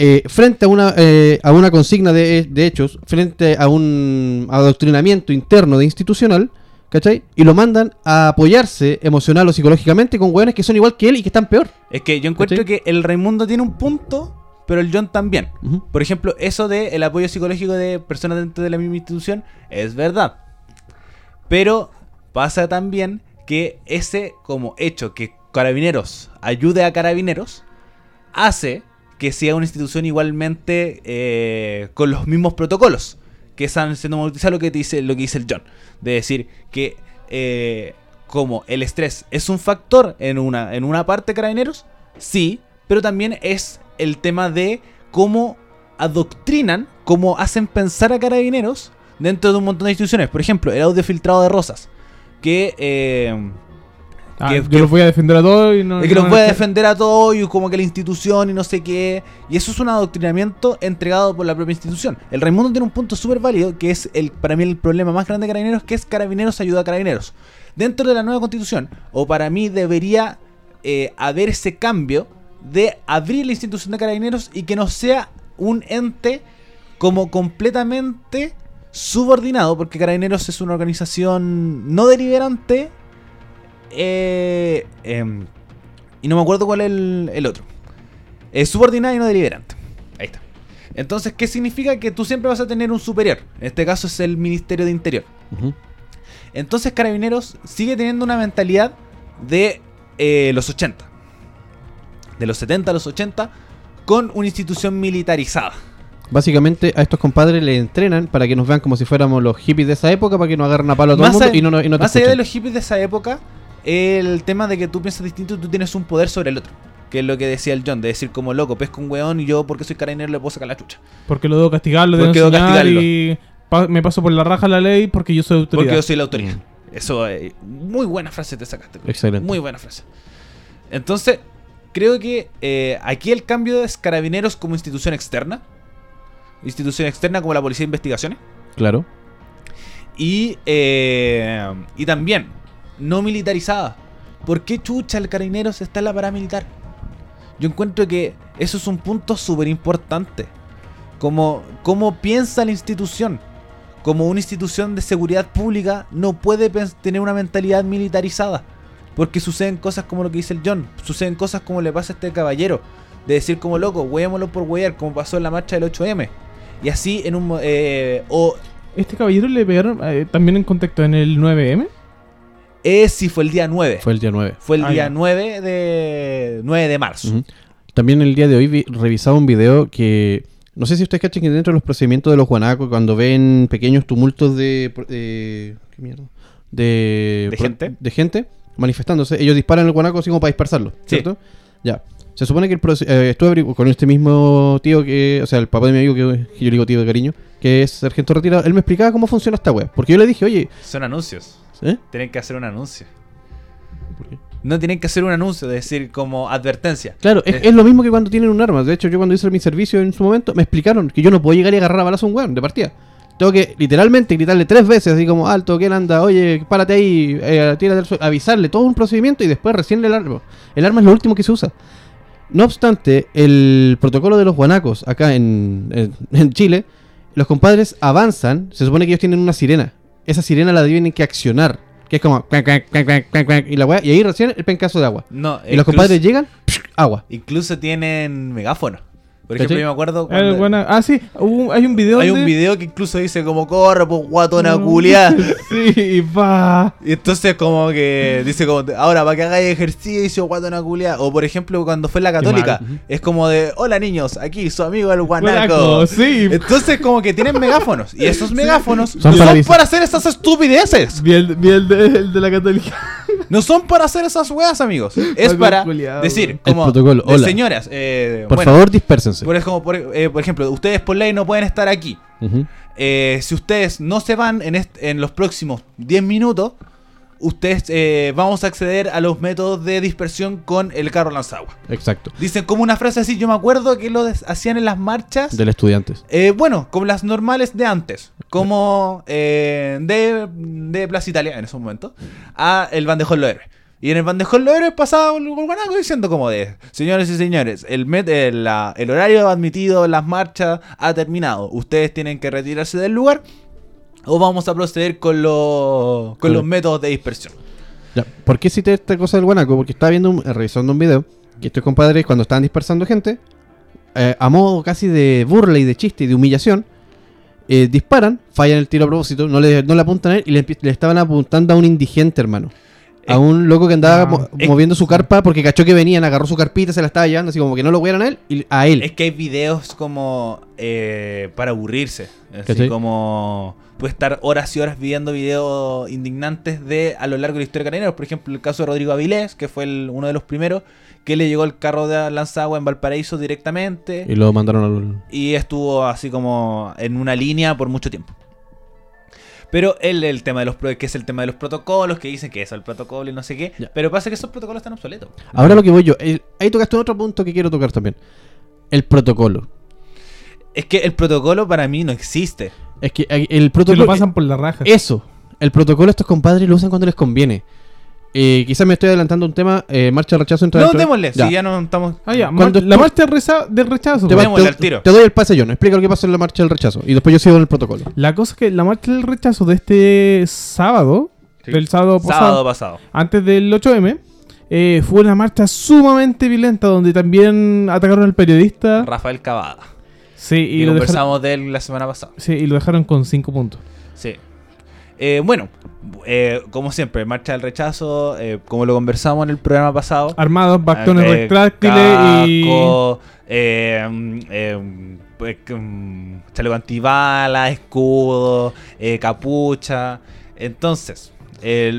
Eh, frente a una, eh, a una consigna de, de hechos, frente a un adoctrinamiento interno de institucional, ¿cachai? Y lo mandan a apoyarse emocional o psicológicamente con hueones que son igual que él y que están peor. Es que yo encuentro ¿Cachai? que el Raimundo tiene un punto, pero el John también. Por ejemplo, eso de el apoyo psicológico de personas dentro de la misma institución es verdad. Pero pasa también que ese como hecho que Carabineros ayude a Carabineros hace que sea una institución igualmente eh, con los mismos protocolos que están siendo monetizados lo que dice lo que dice el John de decir que eh, como el estrés es un factor en una en una parte Carabineros sí, pero también es el tema de cómo adoctrinan, cómo hacen pensar a carabineros dentro de un montón de instituciones. Por ejemplo, el audio filtrado de Rosas, que... eh, Ah, que- yo que- los voy a defender a todos y no. de que no los puede a- defender a todos y como que la institución y no sé qué. Y eso es un adoctrinamiento entregado por la propia institución. El Raimundo tiene un punto súper válido que es el para mí el problema más grande de Carabineros, que es Carabineros ayuda a Carabineros. Dentro de la nueva constitución, o para mí debería eh, haber ese cambio de abrir la institución de Carabineros y que no sea un ente como completamente subordinado, porque Carabineros es una organización no deliberante. Eh, em, y no me acuerdo cuál es el, el otro. Es subordinada y no deliberante. Ahí está. Entonces, ¿qué significa? Que tú siempre vas a tener un superior. En este caso es el Ministerio de Interior. Entonces Carabineros sigue teniendo una mentalidad de eh, los 80. De los 70 a los 80. Con una institución militarizada. Básicamente a estos compadres le entrenan para que nos vean como si fuéramos los hippies de esa época, para que nos agarren a palo a todo el Más mundo a- y no, y no te Más allá de los hippies de esa época, el tema de que tú piensas distinto, tú tienes un poder sobre el otro. Que es lo que decía el John, de decir como loco, pesco un weón y yo porque soy carabinero le puedo sacar la chucha. Porque lo debo castigar, lo debo castigarlo. y pa- me paso por la raja la ley porque yo soy autoridad. Porque yo soy la autoridad. Eso, eh, muy buena frase te sacaste. Excelente. Muy buena frase. Entonces, creo que eh, aquí el cambio es carabineros como institución externa. Institución externa como la Policía de Investigaciones. Claro. Y, eh, y también, no militarizada. ¿Por qué chucha el carabineros está en la paramilitar? Yo encuentro que eso es un punto súper importante. Como, piensa la institución. Como una institución de seguridad pública no puede tener una mentalidad militarizada. Porque suceden cosas como lo que dice el John. Suceden cosas como le pasa a este caballero. De decir como loco, hueémoslo por huear, como pasó en la marcha del 8M. Y así en un... eh, o Este caballero le pegaron eh, también en contexto en el 9M. Es si fue el día 9. Fue el día 9. Fue el Ah, día ya. 9 de 9 de marzo. También el día de hoy vi- revisaba un video que. No sé si ustedes cachan que dentro de los procedimientos de los guanacos, cuando ven pequeños tumultos de. de- ¿Qué mierda? De, ¿De gente? De gente manifestándose, ellos disparan el guanaco así como para dispersarlo, Sí. ¿cierto? Ya. Se supone que el proce- eh, estuve con este mismo tío que. O sea, el papá de mi amigo que, que yo le digo tío de cariño, que es sargento retirado. Él me explicaba cómo funciona esta web. Porque yo le dije, oye. Son anuncios. ¿eh? Tienen que hacer un anuncio. ¿Por qué? No tienen que hacer un anuncio, es decir, como advertencia. Claro, es, Eh. es lo mismo que cuando tienen un arma. De hecho, yo cuando hice mi servicio en su momento, me explicaron que yo no puedo llegar y agarrar a balazo a un weón de partida. Tengo que literalmente gritarle tres veces, así como, alto, ¿quién anda? Oye, párate ahí, eh, tírate al suelo", avisarle todo un procedimiento y después recién el arma. El arma es lo último que se usa. No obstante, el protocolo de los guanacos acá en, en- en Chile, los compadres avanzan, se supone que ellos tienen una sirena. Esa sirena la tienen que accionar, que es como, y la weá, y ahí recién el pencazo de agua. No, Y los compadres llegan, agua. Incluso tienen megáfono. Por ¿Cachai? ejemplo, yo me acuerdo El cuando- Ah, sí, hubo hay un video. hay donde- un video que incluso dice como corre, pues guatona Mm. culiá. Sí, va. Y entonces como que dice como ahora para que hagáis ejercicio, guatona culiá. O por ejemplo cuando fue la católica, mal. es como de hola niños, aquí su amigo el guanaco. Guanaco, sí. Entonces como que tienen megáfonos. Y esos megáfonos Son para para, avisar. hacer estas estupideces. Vi el, vi el de, el de la católica. No son para hacer esas weas, amigos. Es para decir, como El protocolo, hola. señoras, eh, Por bueno, favor, dispérsense. por, ejemplo, por, eh, por ejemplo, ustedes por ley no pueden estar aquí. Eh, si ustedes no se van en, est- en los próximos 10 minutos, ustedes eh, vamos a acceder a los métodos de dispersión con el carro lanzagua. Exacto. Dicen como una frase así, yo me acuerdo que lo hacían en las marchas. Del estudiantes. eh, bueno, como las normales de antes, como eh, de, de Plaza Italia en esos momentos, a el bandejón héroes. Y en el bandejón héroes pasaba un guanaco diciendo como de, señores y señores, el, met- el, la- el horario admitido en las marchas ha terminado. Ustedes tienen que retirarse del lugar o vamos a proceder con, los con los métodos de dispersión. Ya. ¿Por qué cité esta cosa del guanaco? Porque estaba viendo, un- eh, revisando un video que estos compadres, cuando estaban dispersando gente, eh, a modo casi de burla y de chiste y de humillación, eh, disparan, fallan el tiro a propósito, no le, no le apuntan a él y le estaban apuntando a un indigente, hermano. A un loco que andaba No. mo- Es- moviendo su carpa porque cachó que venían, agarró su carpita, se la estaba llevando, así como que no lo hueran a él, y a él. Es que hay videos como eh, para aburrirse. Así ¿Cachai? como puede estar horas y horas viendo videos indignantes de a lo largo de la historia de Carabineros. Por ejemplo, el caso de Rodrigo Avilés, que fue el- uno de los primeros, que le llegó el carro de Lanzagua en Valparaíso directamente. Y lo mandaron al... y estuvo así como en una línea por mucho tiempo. Pero el, el tema de los pro- que es el tema de los protocolos, que dicen que es el protocolo y no sé qué. Ya. Pero pasa que esos protocolos están obsoletos. Ahora lo que voy yo, el- ahí tocaste un otro punto que quiero tocar también. El protocolo. Es que el protocolo para mí no existe. Es que eh, el Se protocolo... lo pasan por la raja. Eso. El protocolo estos compadres lo usan cuando les conviene. Eh, quizás me estoy adelantando un tema. eh, marcha de rechazo entra No, dentro de- démosle, Ya. si ya no estamos. Ah, ya. Cuando la tú- marcha del reza- del rechazo. Te, va- Démosle te- al tiro. te doy el pase yo, no explica lo que pasa en la marcha del rechazo. Y después yo sigo en el protocolo. La cosa es que la marcha del rechazo de este sábado, Sí. del sábado pasado, Sábado pasado. antes del 8M, eh, fue una marcha sumamente violenta donde también atacaron al periodista. Rafael Cavada. Sí, Y y lo, dejaron, conversamos de él la semana pasada. sí, y lo dejaron con 5 puntos. Sí. Eh, bueno, eh, como siempre, marcha del rechazo, eh, como lo conversamos en el programa pasado. Armados, bastones Eh, retráctiles y. eh, mm, eh, pues, mm, chaleco antibala, escudo, eh, capucha. Entonces,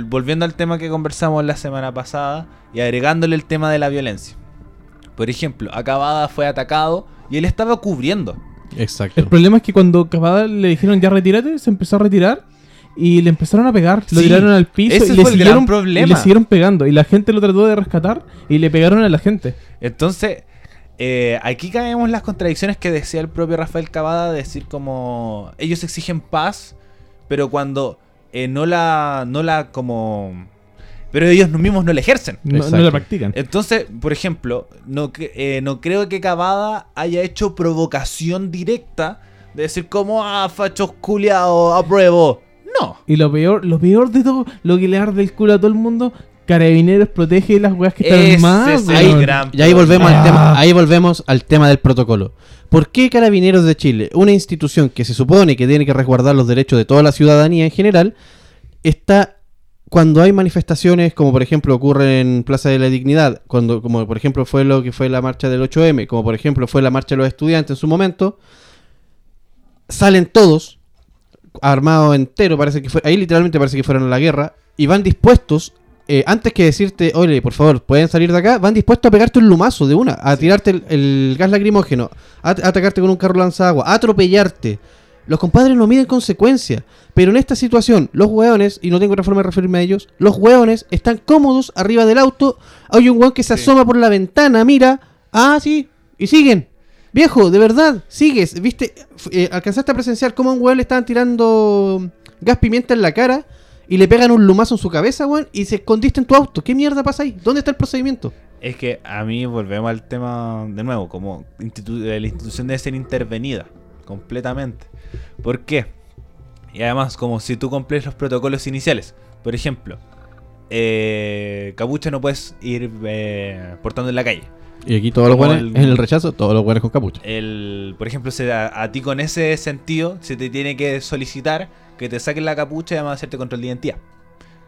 volviendo al tema que conversamos la semana pasada y agregándole el tema de la violencia. Por ejemplo, Acabada fue atacado y él estaba cubriendo. Exacto. El problema es que cuando Cavada le dijeron ya retírate, se empezó a retirar y le empezaron a pegar. Lo Sí, tiraron al piso ese y le, fue el gran siguieron, problema. y le siguieron pegando. Y la gente lo trató de rescatar y le pegaron a la gente. Entonces, eh, aquí caemos las contradicciones que decía el propio Rafael Cavada, decir como ellos exigen paz, pero cuando eh, no la, no la como, pero ellos mismos no la ejercen. No, la practican. Entonces, por ejemplo, no, eh, no creo que Cavada haya hecho provocación directa de decir como, ah, fachos culiados, apruebo. No. Y lo peor, lo peor de todo, lo que le arde el culo a todo el mundo, Carabineros protege las weas que están Ese más. es gran Y ahí volvemos, al Ah. tema, ahí volvemos al tema del protocolo. ¿Por qué Carabineros de Chile, una institución que se supone que tiene que resguardar los derechos de toda la ciudadanía en general, está cuando hay manifestaciones, como por ejemplo ocurre en Plaza de la Dignidad, cuando, como por ejemplo fue lo que fue la marcha del 8M, como por ejemplo fue la marcha de los estudiantes en su momento, salen todos armados entero, parece que fue, ahí literalmente parece que fueron a la guerra, y van dispuestos, eh, antes que decirte, oye, por favor, pueden salir de acá, van dispuestos a pegarte un lumazo de una, a tirarte el, el gas lacrimógeno, a, a atacarte con un carro lanzagua, a atropellarte. Los compadres no miden consecuencias, pero en esta situación, los hueones, y no tengo otra forma de referirme a ellos, los hueones están cómodos arriba del auto, hay un hueón que se Sí. asoma por la ventana, mira, ah, sí, y siguen. Viejo, de verdad, sigues, viste, eh, alcanzaste a presenciar cómo a un weón le estaban tirando gas pimienta en la cara y le pegan un lumazo en su cabeza, weón, y se escondiste en tu auto. ¿Qué mierda pasa ahí? ¿Dónde está el procedimiento? Es que a mí volvemos al tema de nuevo, como institu- eh, la institución debe ser intervenida completamente. ¿Por qué? Y además, como si tú cumples los protocolos iniciales. Por ejemplo, eh, capucha no puedes ir eh, portando en la calle. Y aquí todos los el- en el rechazo, todos los weones con capucha. El, por ejemplo, se, a, a ti con ese sentido se te tiene que solicitar que te saquen la capucha y además hacerte control de identidad.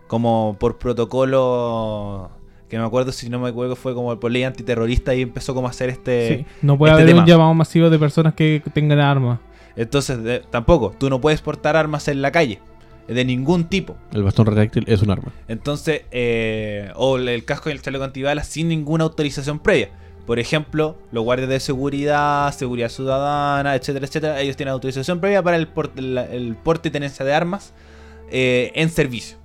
Como por protocolo, que me acuerdo, si no me acuerdo, fue como por ley antiterrorista y empezó como a hacer este... Sí, No puede este haber tema. un llamado masivo de personas que tengan armas. Entonces, de- tampoco, tú no puedes portar armas en la calle, de ningún tipo. El bastón retráctil es un arma. Entonces, eh, o el- el casco y el chaleco antibalas sin ninguna autorización previa. Por ejemplo, los guardias de seguridad, seguridad ciudadana, etcétera, etcétera, ellos tienen autorización previa para el, porte y tenencia de armas eh, en servicio.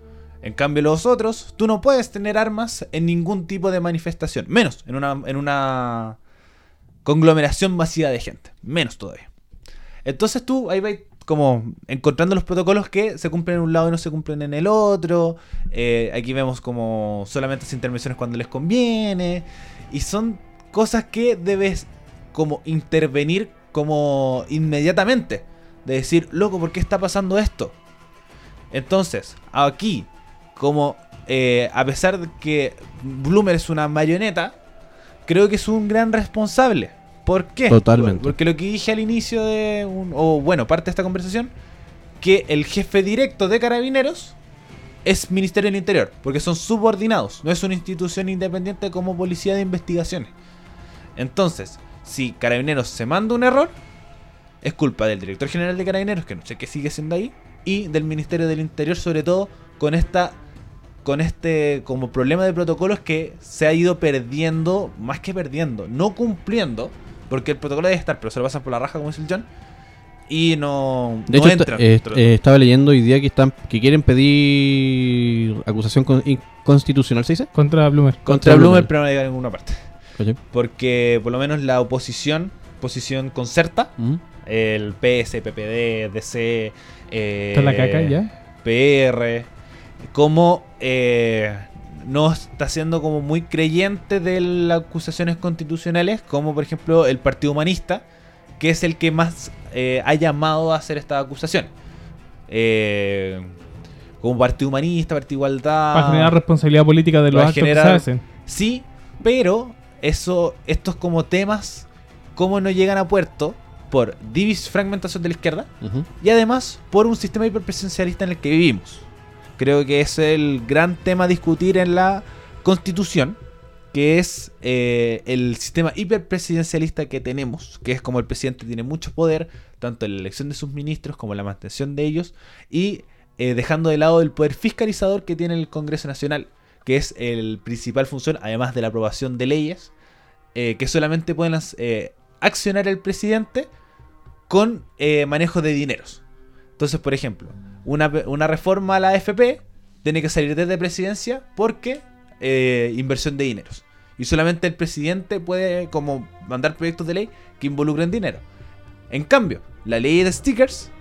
En cambio, los otros, tú no puedes tener armas en ningún tipo de manifestación, menos en una, en una conglomeración masiva de gente, menos todavía. Entonces tú ahí vas como encontrando los protocolos que se cumplen en un lado y no se cumplen en el otro. Eh, aquí vemos como solamente las intervenciones cuando les conviene. Y son cosas que debes como intervenir como inmediatamente. De decir, loco, ¿por qué está pasando esto? Entonces, aquí, como eh, a pesar de que Bloomer es una marioneta, creo que es un gran responsable. ¿Por qué? Totalmente. Porque lo que dije al inicio de, un- o bueno, parte de esta conversación, que el jefe directo de carabineros es Ministerio del Interior, porque son subordinados, no es una institución independiente como Policía de Investigaciones. Entonces, si Carabineros se manda un error, es culpa del Director General de Carabineros, que no sé qué sigue siendo ahí, y del Ministerio del Interior, sobre todo con esta con este como problema de protocolos que se ha ido perdiendo, más que perdiendo, no cumpliendo, porque el protocolo debe estar, pero se lo pasan por la raja, como dice el John, y no, De no hecho, eh, eh, estaba leyendo hoy día que están que quieren pedir acusación con- inconstitucional, ¿se dice? Contra Bloomer. contra contra Bloomer, Bloomer. pero no llega a ninguna parte. Porque por lo menos la oposición, posición concerta, Ujú. el PS, PPD, DC, eh, Está la caca ya. PR, como eh, no está siendo como muy creyente de las acusaciones constitucionales, como por ejemplo el Partido Humanista, que es el que más eh, ha llamado a hacer esta acusación. Eh, como Partido Humanista, Partido Igualdad. Para generar responsabilidad política de los actos que se hacen. Sí, pero eso, estos como temas, como no llegan a puerto por divis fragmentación de la izquierda y además por un sistema hiperpresidencialista en el que vivimos. Creo que es el gran tema a discutir en la constitución, que es eh, el sistema hiperpresidencialista que tenemos, que es como el presidente tiene mucho poder, tanto en la elección de sus ministros como en la mantención de ellos, y eh, dejando de lado el poder fiscalizador que tiene el Congreso Nacional, que es el principal función, además de la aprobación de leyes, eh, que solamente pueden eh, accionar el presidente con eh, manejo de dineros. Entonces, por ejemplo, una, una reforma a la AFP tiene que salir desde presidencia porque inversión de dineros. Y solamente el presidente puede como mandar proyectos de ley que involucren dinero. En cambio, la ley de stickers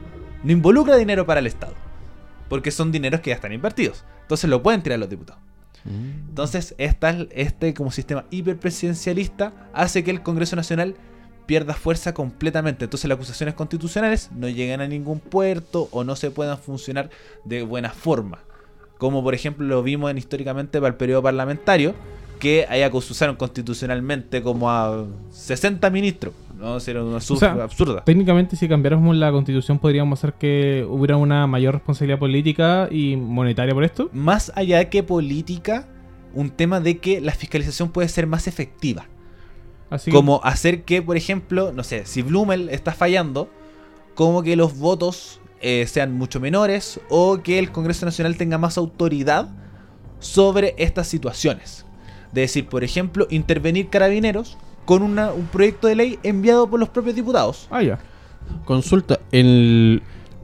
no involucra dinero para el Estado. Porque son dineros que ya están invertidos. Entonces lo pueden tirar los diputados. Entonces, esta, este como sistema hiperpresidencialista hace que el Congreso Nacional pierda fuerza completamente. Entonces las acusaciones constitucionales no llegan a ningún puerto o no se puedan funcionar de buena forma. Como por ejemplo lo vimos en, históricamente para el periodo parlamentario, que ahí acusaron constitucionalmente como a 60 ministros. ¿No? Era una absurda. sea, absurda. Técnicamente, si cambiáramos la constitución, podríamos hacer que hubiera una mayor responsabilidad política y monetaria por esto. Más allá que política, un tema de que la fiscalización puede ser más efectiva. Así que- Como hacer que, por ejemplo, no sé, si Blumel está fallando, como que los votos eh, sean mucho menores o que el Congreso Nacional tenga más autoridad sobre estas situaciones. De decir, por ejemplo, intervenir carabineros con una- un proyecto de ley enviado por los propios diputados. Ah, ya. Consulta, el...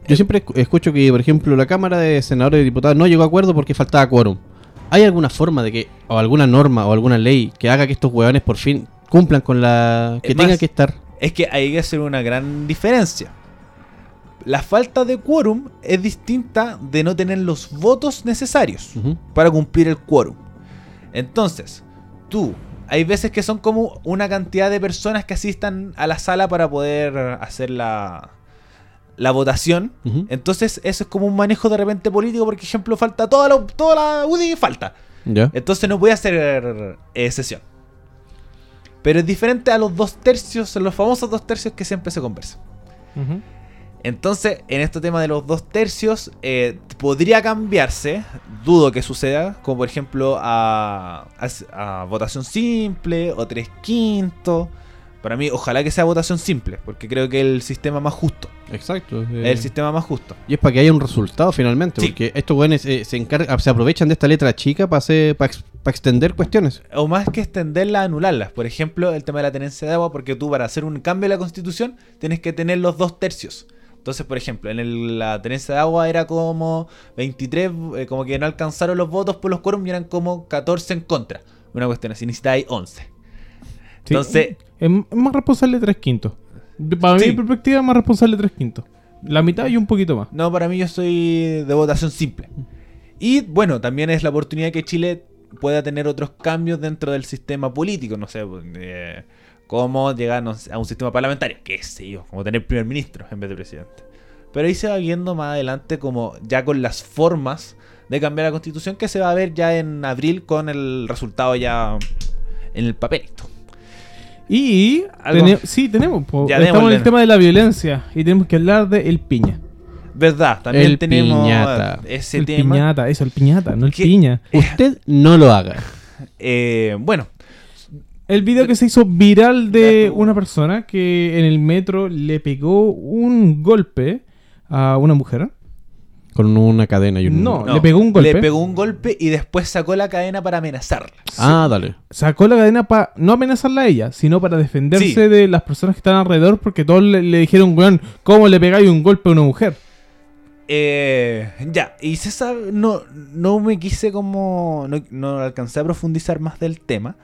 yo siempre escu- escucho que, por ejemplo, la Cámara de Senadores y Diputados no llegó a acuerdo porque faltaba quórum. ¿Hay alguna forma de que, o alguna norma o alguna ley que haga que estos hueones por fin cumplan con la... que tengan que estar? Es que hay que hacer una gran diferencia. La falta de quórum es distinta de no tener los votos necesarios. Para cumplir el quórum. Entonces, tú, hay veces que son como una cantidad de personas que asistan a la sala para poder hacer la, la votación. Entonces, eso es como un manejo de repente político, por ejemplo, falta toda la, toda la UDI, falta. Entonces no puede hacer eh, sesión. Pero es diferente a los dos tercios, los famosos dos tercios que siempre se conversan. Ujú. Entonces, en este tema de los dos tercios, eh, podría cambiarse, dudo que suceda, como por ejemplo a, a- a votación simple o tres quintos. Para mí, ojalá que sea votación simple, porque creo que es el sistema más justo. Exacto. Es eh, el sistema más justo. Y es para que haya un resultado finalmente, Sí. porque estos güeyes eh, se encargan, se aprovechan de esta letra chica para hacer, para, ex- para extender cuestiones. O más que extenderla, anularlas. Por ejemplo, el tema de la tenencia de agua, porque tú para hacer un cambio en la constitución tienes que tener los dos tercios. Entonces, por ejemplo, en el- la tenencia de agua era como 23, eh, como que no alcanzaron los votos por los quórum y eran como 14 en contra. Una cuestión así, necesitáis 11. Sí, Entonces- Es más responsable tres quintos. De- Para Sí. mi perspectiva, es más responsable tres quintos. La mitad y un poquito más. No, para mí yo soy de votación simple. Y bueno, también es la oportunidad que Chile pueda tener otros cambios dentro del sistema político, no sé, eh, cómo llegar no sé, a un sistema parlamentario, qué sé yo, como tener primer ministro en vez de presidente. Pero ahí se va viendo más adelante como ya con las formas de cambiar la constitución que se va a ver ya en abril con el resultado ya en el papelito. Y tene- sí, tenemos. Ya, Estamos en el tema de la violencia y tenemos que hablar de El Piña. ¿Verdad? También El tenemos piñata. ese el tema. piñata, eso, el piñata, no el ¿Qué? piña. Usted no lo haga. Eh, bueno, El video que se hizo viral de una persona que en el metro le pegó un golpe a una mujer. Con una cadena y un... No. le pegó un golpe. Le pegó un golpe y después sacó la cadena para amenazarla. Ah, dale. Sacó la cadena para no amenazarla a ella, sino para defenderse Sí. de las personas que están alrededor porque todos le, le dijeron, weón, ¿cómo le pegáis un golpe a una mujer? Eh, ya, y sabe, no, no me quise como, no, no alcancé a profundizar más del tema,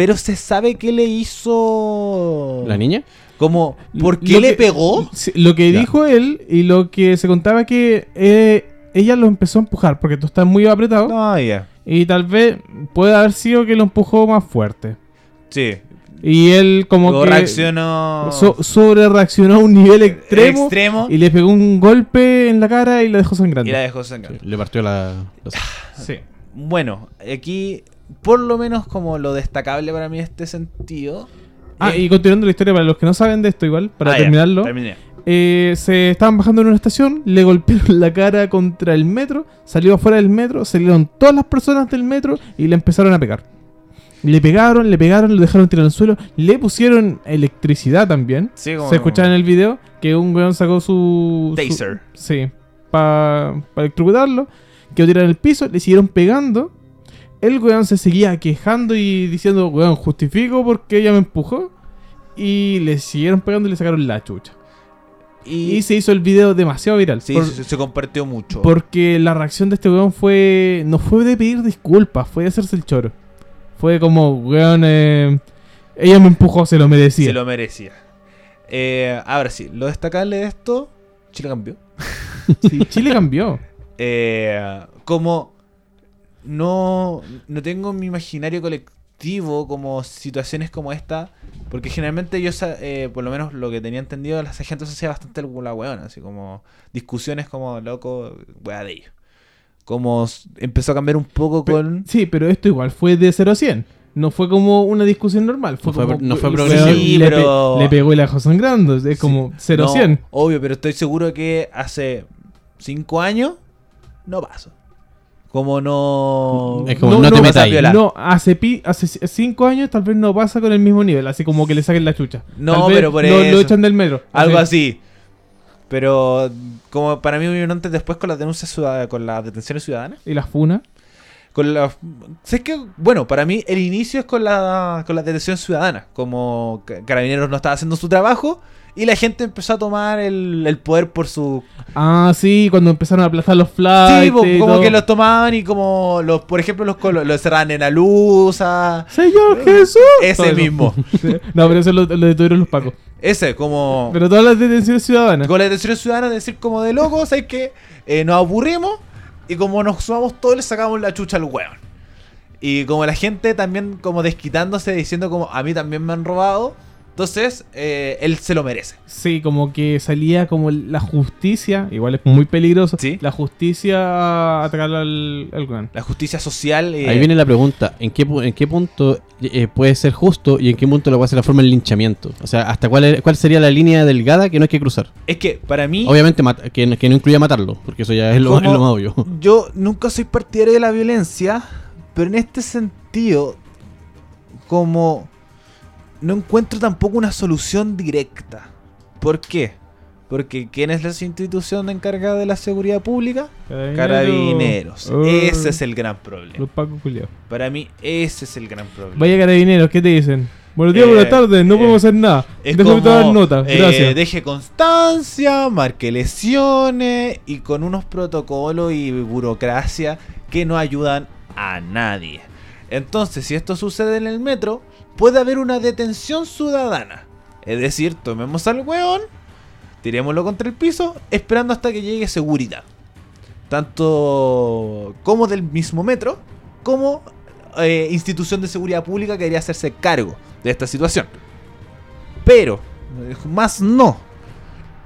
pero se sabe qué le hizo... ¿La niña? Como, ¿por qué Lo le que- pegó? Lo que Ya. dijo él y lo que se contaba que eh, ella lo empezó a empujar porque tú estás muy apretado No, ya, y tal vez puede haber sido que lo empujó más fuerte. sí. Y él como Luego que reaccionó... sobre reaccionó a un nivel extremo, extremo y le pegó un golpe en la cara y la dejó sangrando. y la dejó sangrar. Le partió la... los- Sí. Bueno, aquí, por lo menos como lo destacable para mí en este sentido... Ah, eh, y continuando la historia, para los que no saben de esto igual, para ah, terminarlo, eh, se estaban bajando en una estación, le golpearon la cara contra el metro, salió afuera del metro, salieron todas las personas del metro y le empezaron a pegar. Le pegaron, le pegaron, lo dejaron tirado al suelo, le pusieron electricidad también. Sí, como- Se escuchaba en el video que un weón sacó su... su- Taser. sí, para electrocutarlo, quedó tirado en el piso, le siguieron pegando. El weón se seguía quejando y diciendo, weón, justifico porque ella me empujó. Y le siguieron pegando y le sacaron la chucha. Y, Y se hizo el video demasiado viral. sí, por- se, se compartió mucho. porque la reacción de este weón fue. No fue de pedir disculpas, fue de hacerse el choro. Fue como, weón, eh, ella me empujó, se lo merecía. Se lo merecía. Eh, ahora sí, lo destacable de esto, Chile cambió. Sí, Chile cambió. Eh, como no, no tengo en mi imaginario colectivo como situaciones como esta, porque generalmente yo, eh, por lo menos lo que tenía entendido, la gente se hacía bastante la weona, así como discusiones como loco, wea de ellos. Como empezó a cambiar un poco con... Sí, pero esto igual fue de 0 a 100. No fue como una discusión normal. Fue No fue- como, no fue el progresivo. weón Sí, le, pe- pero- le pegó y la dejó sangrando. Es como 0 a No, 100. Obvio, pero estoy seguro que hace cinco años no pasó. Como no... Es como, No, no, no, te metas ahí. No, hace, pi- hace 5 años tal vez no pasa con el mismo nivel. Así como que le saquen la chucha. No, Tal vez pero por lo, lo eso. echan del metro. Algo así. Pero como para mí un antes después con las denuncias ciudadanas, con las detenciones ciudadanas, Y las funas. con la sé que bueno, para mí el inicio es con la con las detenciones ciudadanas, como Ca- Carabineros no estaba haciendo su trabajo y la gente empezó a tomar el, el poder por su Ah, sí, cuando empezaron a aplastar los flights. Sí, y como todo. que los tomaban y como los por ejemplo los los cerraban en la luz, a- Señor Jesús. Todo ese mismo. No, pero eso lo, lo detuvieron los pacos. Ese como Pero todas las detenciones ciudadanas. con las detenciones ciudadanas decir como de locos, hay que eh, nos aburrimos y como nos sumamos todos le sacamos la chucha al hueón. Y como la gente también como desquitándose diciendo como a mí también me han robado, entonces eh, él se lo merece. Sí, como que salía como la justicia, igual es muy peligroso. Sí. La justicia a atacar al, al. La justicia social... eh, Ahí viene la pregunta, ¿en qué, en qué punto eh, puede ser justo y en qué punto lo puede ser la forma del linchamiento? O sea, ¿hasta cuál, es- cuál sería la línea delgada que no hay que cruzar? Es que para mí... Obviamente que, no- que no incluya matarlo, porque eso ya es lo, Como- es lo más obvio. Yo nunca soy partidario de la violencia, pero en este sentido, como no encuentro tampoco una solución directa. ¿Por qué? Porque ¿quién es la institución encargada de la seguridad pública? Carabineros. Oh, Ese es el gran problema. Los culiados. Para mí, ese es el gran problema. Vaya carabineros, ¿qué te dicen? Buenos días, Eh, buenas tardes, no eh, podemos hacer nada. Déjame tomar nota, eh, gracias. deje constancia, marque lesiones y con unos protocolos y burocracia que no ayudan a nadie. Entonces, si esto sucede en el metro, puede haber una detención ciudadana. Es decir, tomemos al weón, tirémoslo contra el piso, esperando hasta que llegue seguridad. Tanto como del mismo metro, como eh, institución de seguridad pública que debería hacerse cargo de esta situación. Pero, más no.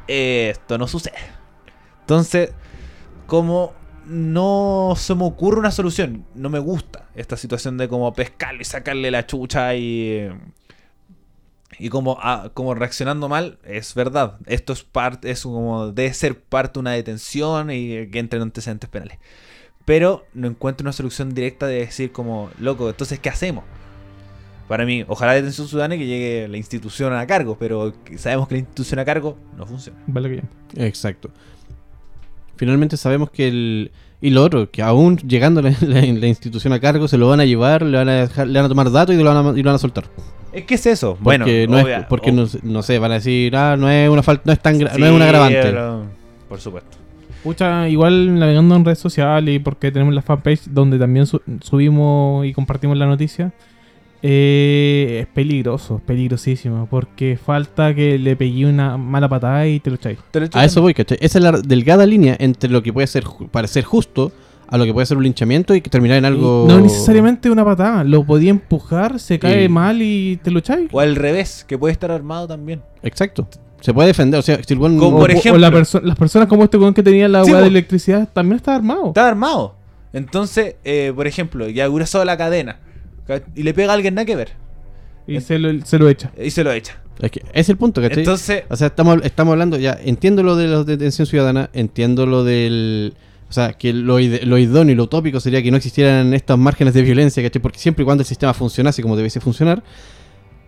Esto no sucede. Entonces, como no se me ocurre una solución, no me gusta esta situación de como pescarlo y sacarle la chucha y... Y como, ah, como reaccionando mal, es verdad. Esto es parte, es como debe ser parte de una detención y que entren antecedentes penales. Pero no encuentro una solución directa de decir como, loco, entonces ¿qué hacemos? Para mí, ojalá la detención ciudadana y que llegue la institución a cargo, pero sabemos que la institución a cargo no funciona. Vale ya. Exacto. Finalmente sabemos que el... Y lo otro, que aún llegando la, la- la institución a cargo, se lo van a llevar, le van a, dejar- le van a tomar datos y lo van a, y lo van a soltar. Es que es eso. Bueno, Porque, no, es, obvia- porque ob- no, sé- no sé, van a decir, ah, no es una falta, no es tan gra- no Sí, es un agravante. pero- por supuesto. Pucha, igual navegando en redes sociales y porque tenemos la fanpage donde también su- subimos y compartimos la noticia, eh, es peligroso, es peligrosísimo, porque falta que le pegué una mala patada y te lo echáis. A eso voy, ¿cachai? Esa es la delgada línea entre lo que puede ser parecer justo a lo que puede ser un linchamiento y que terminar en algo. No necesariamente una patada, lo podía empujar, se cae mal y te lo echáis. O al revés, que puede estar armado también. Exacto. Se puede defender, o sea, si el weón- Como O- por o ejemplo- la perso- las personas como este weón que tenía la Sí, de electricidad también está armado. Está armado. Entonces, eh, por ejemplo, ya grueso la cadena ca- y le pega a alguien nada que ver Y se lo, se lo echa. y se lo echa. Es que es el punto, ¿cachai? Entonces, O sea, estamos, estamos hablando, ya, entiendo lo de la detención ciudadana, entiendo lo del... O sea, que lo, lo idóneo y lo utópico sería que no existieran estos márgenes de violencia, ¿cachai? Porque siempre y cuando el sistema funcionase como debiese funcionar,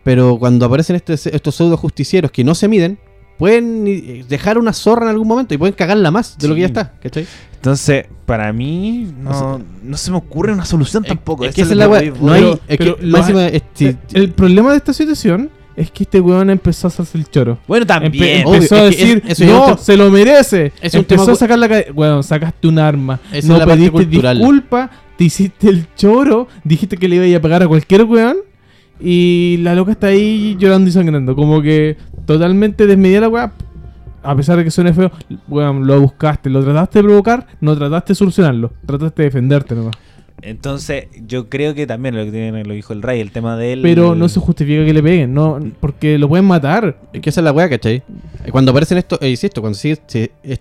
pero cuando aparecen estos, estos pseudo justicieros que no se miden, pueden eh, dejar una zorra en algún momento y pueden cagarla más de lo que ya está, ¿cachai? entonces para mí no, no se me ocurre una solución tampoco. Es que esa es la wea, no hay... es que es- Eh, el problema de esta situación es que este weón empezó a hacerse el choro. Bueno, Empe- también. Obvio, empezó a decir, es- es no, se lo merece. es un empezó tema a sacar la. Bueno, sacaste un arma. Esa no pediste disculpa, te hiciste el choro, dijiste que le iba a pegar a cualquier weón. Y la loca está ahí llorando y sangrando. Como que totalmente desmedida la weá. A pesar de que suene feo, weón, lo buscaste, lo trataste de provocar, no trataste de solucionarlo, trataste de defenderte nomás. Entonces, yo creo que también lo que tiene, lo dijo el Ray, el tema de él. Pero no se justifica que le peguen, no, porque lo pueden matar. Es que esa es la weá, ¿cachai? Cuando aparecen estos, eh, insisto, cuando es-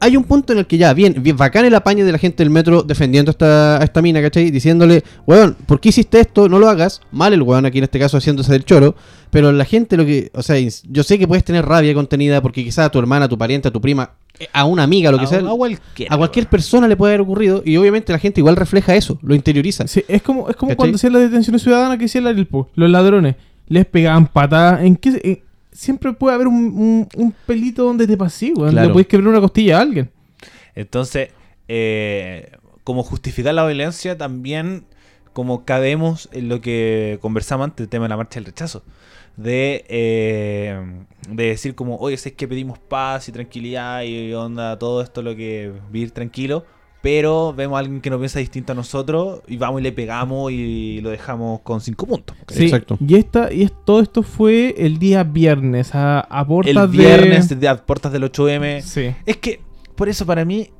hay un punto en el que ya, bien, bien, bacán el apaño de la gente del metro defendiendo a esta, a esta mina, ¿cachai? Diciéndole, weón, ¿por qué hiciste esto? No lo hagas. Mal el weón aquí en este caso haciéndose del choro. Pero la gente lo que, o sea, yo sé que puedes tener rabia contenida porque quizás a tu hermana, a tu pariente, a tu prima, eh, a una amiga, lo que a, sea, a cualquier. a cualquier persona le puede haber ocurrido y obviamente la gente igual refleja eso, lo interioriza. Sí, es como, es como ¿Cachai? cuando hacían las detenciones ciudadanas que hacían la Lilpo. Los ladrones les pegaban patadas. ¿En qué? en- siempre puede haber un, un- un pelito donde te pasí, weón. Claro. Le quebrar una costilla a alguien. Entonces, eh, como justificar la violencia, también como cabemos en lo que conversamos antes, el tema de la marcha del rechazo. De, eh, de decir como, oye, es que pedimos paz y tranquilidad y onda, todo esto lo que vivir tranquilo, pero vemos a alguien que no piensa distinto a nosotros y vamos y le pegamos y lo dejamos con cinco puntos. Sí, Exacto. Y, esta, y es- todo esto fue el día viernes, a, a El viernes de... a puertas del 8M. Sí. Es que, por eso para mí,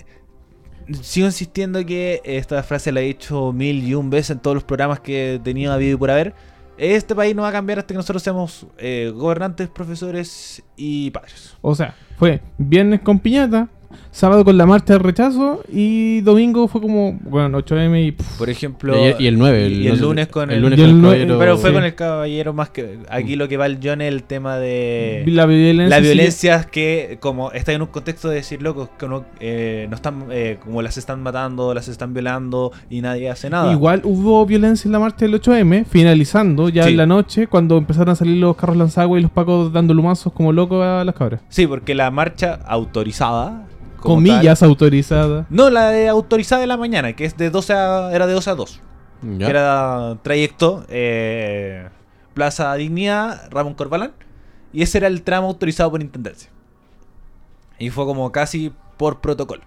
sigo insistiendo que esta frase la he dicho mil y un veces en todos los programas que he tenido habido y por haber. Este país no va a cambiar hasta que nosotros seamos eh, gobernantes, profesores y padres. O sea, fue viernes con piñata, sábado con la marcha del rechazo y domingo fue como, bueno, 8M y... pff, Por ejemplo... Y y el 9, Y, el- el no sé, lunes con el... el lunes Y con el el caballero- pero fue sí. con el caballero más que... Aquí lo que va el John es el tema de... la violencia. La sí- violencia que como está en un contexto de decir, locos, que no, eh, no están, eh, como las están matando, las están violando y nadie hace nada. Igual hubo violencia en la marcha del 8M, finalizando ya Sí. en la noche, cuando empezaron a salir los carros lanzagua y los pacos dando lumazos como locos a las cabras. Sí, porque la marcha autorizada. Como Comillas autorizadas. tal- no, la de autorizada de la mañana, que es de 12 a, era de 12 a 2. Ya. Que era trayecto eh, Plaza Dignidad, Ramón Corbalán. Y ese era el tramo autorizado por Intendencia. Y fue como casi por protocolo.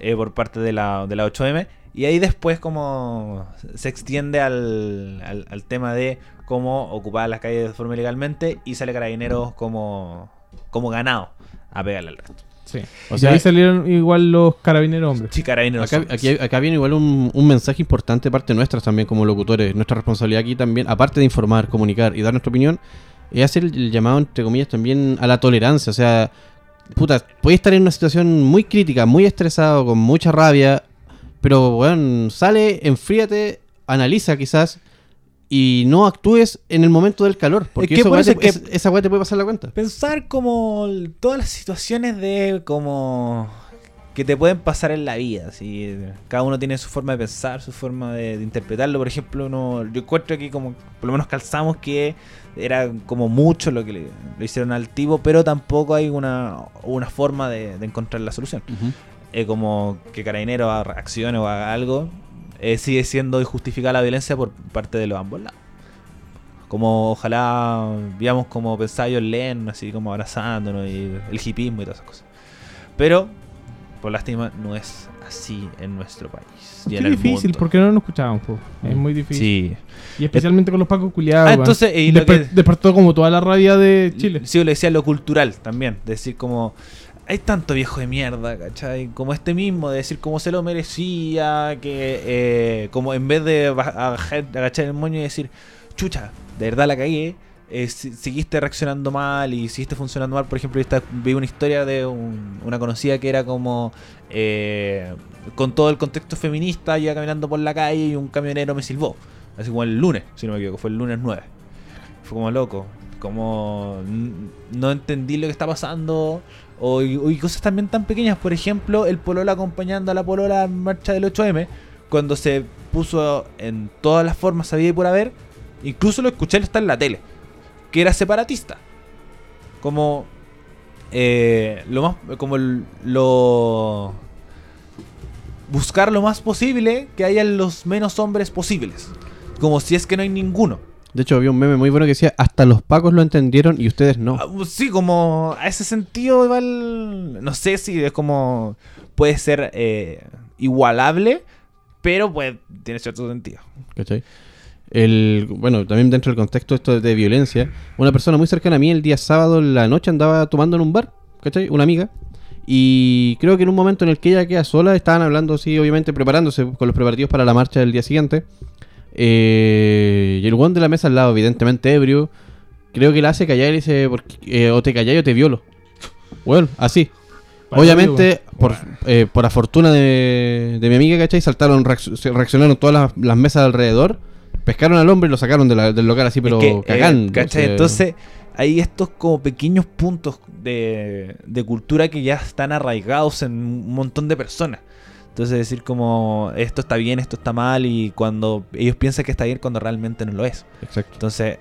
eh, por parte de la, de la 8M. Y ahí después como se extiende al, al, al tema de cómo ocupar las calles de forma ilegalmente y sale carabineros como, como ganado a pegarle al resto. Sí. O sea- ahí salieron igual los carabineros hombres. Sí, carabineros. Acá, hombres. aquí- acá viene igual un, un mensaje importante de parte nuestra también como locutores. Nuestra responsabilidad aquí también, aparte de informar, comunicar y dar nuestra opinión, es hacer el, el llamado, entre comillas, también a la tolerancia. O sea, puta, puedes estar en una situación muy crítica, muy estresado, con mucha rabia, pero, bueno, sale, enfríate, analiza quizás y no actúes en el momento del calor. Porque que eso es que- es- esa weá te puede pasar la cuenta. Pensar como todas las situaciones de como que te pueden pasar en la vida. así, Cada uno tiene su forma de pensar, su forma de, de interpretarlo. Por ejemplo, uno, yo encuentro que como por lo menos calzamos que era como mucho lo que le, le hicieron al tipo, pero tampoco hay una, una forma de, de encontrar la solución. Eh, como que Carabinero haga- reaccione o haga algo, eh, sigue siendo injustificada la violencia por parte de los ambos lados. Como ojalá veamos como pensaba yo Len, así como abrazándonos y el hipismo y todas esas cosas. Pero, por lástima, no es así en nuestro país. y Qué en el difícil, mundo. porque no nos escuchaban, po. Es muy difícil. Sí. Y especialmente con los pacos culiados. Ah, entonces, y lo que- Despertó como toda la rabia de Chile. Sí, yo le decía lo cultural también. Decir como. Hay tanto viejo de mierda, ¿cachai? Como este mismo, de decir cómo se lo merecía, que eh, como en vez de agachar el moño y decir, chucha, de verdad la cagué, eh, seguiste reaccionando mal y seguiste funcionando mal. Por ejemplo, esta- vi una historia de un- una conocida que era como, eh, con todo el contexto feminista, iba caminando por la calle y un camionero me silbó. Así como el lunes, si no me equivoco, fue el lunes 9. Fue como loco. Como no entendí lo que está pasando. O, y- cosas también tan pequeñas. Por ejemplo, el Polola acompañando a la Polola en marcha del 8M. Cuando se puso en todas las formas, sabía y por haber. Incluso lo escuché está en la tele. Que era separatista. Como. eh, lo más. Como lo. Buscar lo más posible que hayan los menos hombres posibles. Como si es que no hay ninguno. De hecho, había un meme muy bueno que decía, hasta los pacos lo entendieron y ustedes no. Ah, Sí, como a ese sentido igual, no sé si es como puede ser eh, igualable, pero pues tiene cierto sentido. ¿Cachai? El, bueno, también dentro del contexto esto de violencia, una persona muy cercana a mí el día sábado en la noche andaba tomando en un bar, ¿cachai? Una amiga. Y creo que en un momento en el que ella queda sola, estaban hablando así, obviamente preparándose con los preparativos para la marcha del día siguiente. Eh, y el guan de la mesa al lado, evidentemente ebrio, creo que la hace callar y le dice, porque, eh, o te callas o te violo. Bueno, así. Para Obviamente, por, eh, por la fortuna de, de mi amiga, ¿cachai? Saltaron, reaccionaron todas las, las mesas alrededor, pescaron al hombre y lo sacaron de la- del local así, pero Es que, eh, cagando. ¿cachai? o sea, Entonces hay estos como pequeños puntos de, de cultura que ya están arraigados en un montón de personas. Entonces decir como esto está bien, esto está mal y cuando ellos piensan que está bien cuando realmente no lo es. Exacto. Entonces,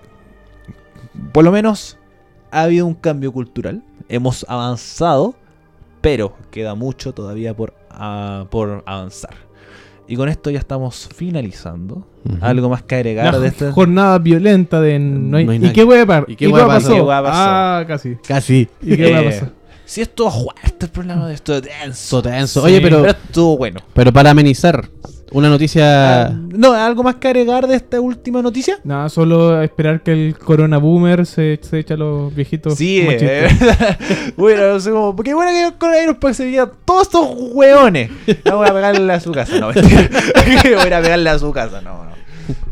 por lo menos ha habido un cambio cultural. Hemos avanzado, pero queda mucho todavía por, ah, por avanzar. Y con esto ya estamos finalizando. Algo más que agregar La de este. jornada violenta de no hay- No hay ¿Y qué ¿Y qué ¿Y qué hueá pasó? pasó? ¿Qué hueá pasó? Ah, casi. Casi. ¿Y qué hueá Eh, pasó? Si esto fuerte el programa de esto denso. Todo tenso. Sí. Oye, pero, Pero estuvo bueno. pero para amenizar, una noticia... Ah, no, ¿algo más que agregar de esta última noticia? Nada, solo esperar que el corona boomer se, se eche a los viejitos. Sí, eh, bueno, no sé cómo. Porque bueno que el coronavirus para que se vean todos estos hueones. Vamos a pegarle a su casa, no. Voy a ir a pegarle a su casa, no, no.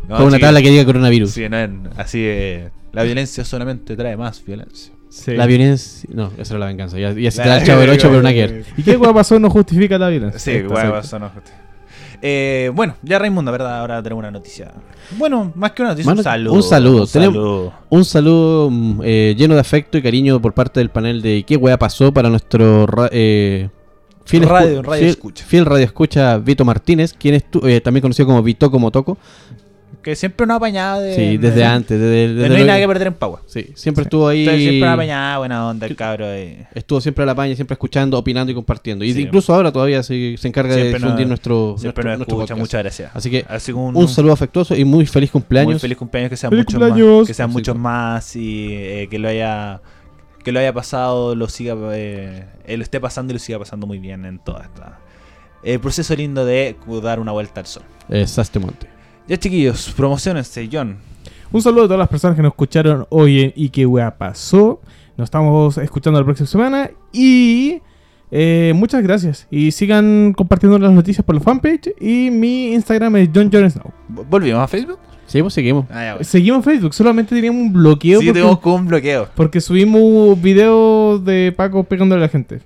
No, con una tabla que diga coronavirus. Sí, no, así eh, la violencia solamente trae más violencia. Sí. La violencia... No, esa era la venganza. Ya, ya se el chavo del 8, pero que ver. ¿Y qué hueá pasó no justifica la violencia? Sí, sí. eso no. Eh, bueno, ya Raimundo, ¿verdad? Ahora tenemos una noticia. Bueno, más que una noticia, Mano, un saludo. un saludo. Un saludo. Un saludo mm, eh, lleno de afecto y cariño por parte del panel de ¿Qué wea pasó? para nuestro eh, fiel, Radio- radio fiel- escucha. fiel radio escucha Vito Martínez, quien es tu- eh, también conocido como Vito como Toco. Que siempre nos ha apañado de. Sí, desde de- antes. Desde, de desde no hay lo- nada que perder en Pagua. Sí, siempre estuvo ahí. Entonces, siempre nos ha apañado, buena onda el cabro. eh. Estuvo siempre a la paña, siempre escuchando, opinando y compartiendo. Y Sí. incluso ahora todavía se, se encarga de Siempre difundir nuestro, Siempre nuestro, nos nuestro escucha, podcast. muchas gracias. Así que Así un saludo afectuoso y muy feliz cumpleaños. Muy feliz cumpleaños, que sean ¡Feliz muchos cumpleaños! más. Que sean Sí, muchos sí. más y eh, que lo haya que lo haya pasado, lo siga eh, eh, lo esté pasando y lo siga pasando muy bien en toda esta el proceso lindo de dar una vuelta al sol. Eh, Sastemonte. Ya chiquillos, promocionense, John. Un saludo a todas las personas que nos escucharon hoy en ¿Y qué hueá pasó? Nos estamos escuchando la próxima semana y eh, muchas gracias. Y sigan compartiendo las noticias por la fanpage y mi Instagram es John Jon Snow. ¿Volvimos a Facebook? Sí, pues seguimos. Ah, ya, bueno. Seguimos en Facebook, solamente teníamos un bloqueo Sí, porque, tenemos como un bloqueo. porque subimos videos de Paco pegándole a la gente.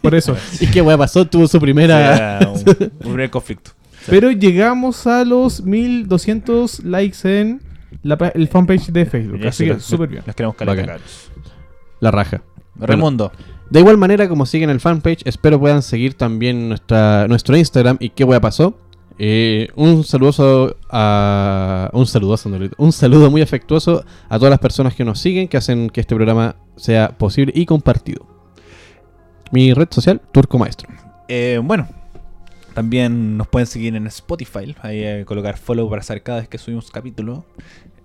Por eso. ¿Y qué wea pasó? Tuvo su primera. Era un, un primer conflicto. Pero llegamos a los 1200 likes en la el fanpage de Facebook. Así sí, que súper bien. Los queremos cabros. La raja. Raimundo. De igual manera, como siguen el fanpage, espero puedan seguir también nuestra, nuestro Instagram y qué wea pasó. Eh, un saludoso a. Un saludoso, un saludo muy afectuoso a todas las personas que nos siguen, que hacen que este programa sea posible y compartido. Mi red social, Turco Maestro. Eh, bueno, también nos pueden seguir en Spotify. Ahí eh, colocar follow para saber cada vez que subimos capítulo.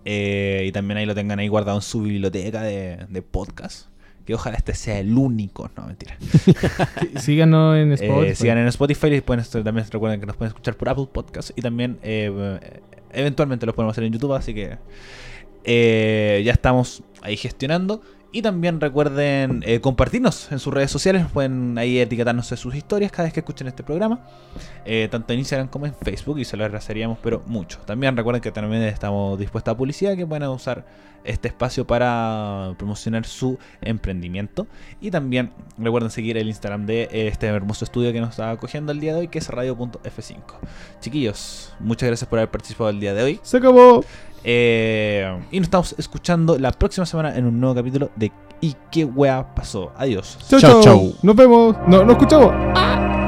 Eh, y también ahí lo tengan ahí guardado en su biblioteca de, de podcast. Que ojalá este sea el único. No, mentira. Síganos en Eh, Spotify. sigan en Spotify y pueden, también recuerden que nos pueden escuchar por Apple Podcast. Y también eh, eventualmente los podemos hacer en YouTube. Así que eh, ya estamos ahí gestionando. Y también recuerden eh, compartirnos en sus redes sociales. Pueden ahí etiquetarnos en sus historias cada vez que escuchen este programa. eh, tanto en Instagram como en Facebook. Y se lo agradeceríamos, pero mucho. También recuerden que también estamos dispuestos a publicidad. Que pueden usar este espacio para promocionar su emprendimiento. Y también recuerden seguir el Instagram de este hermoso estudio que nos está acogiendo el día de hoy, que es radio.f5. Chiquillos, muchas gracias por haber participado el día de hoy. Se acabó. Eh, y nos estamos escuchando la próxima semana en un nuevo capítulo de ¿Y qué wea pasó? Adiós. Chau, Chau, chau. chau. Nos vemos. No, nos escuchamos.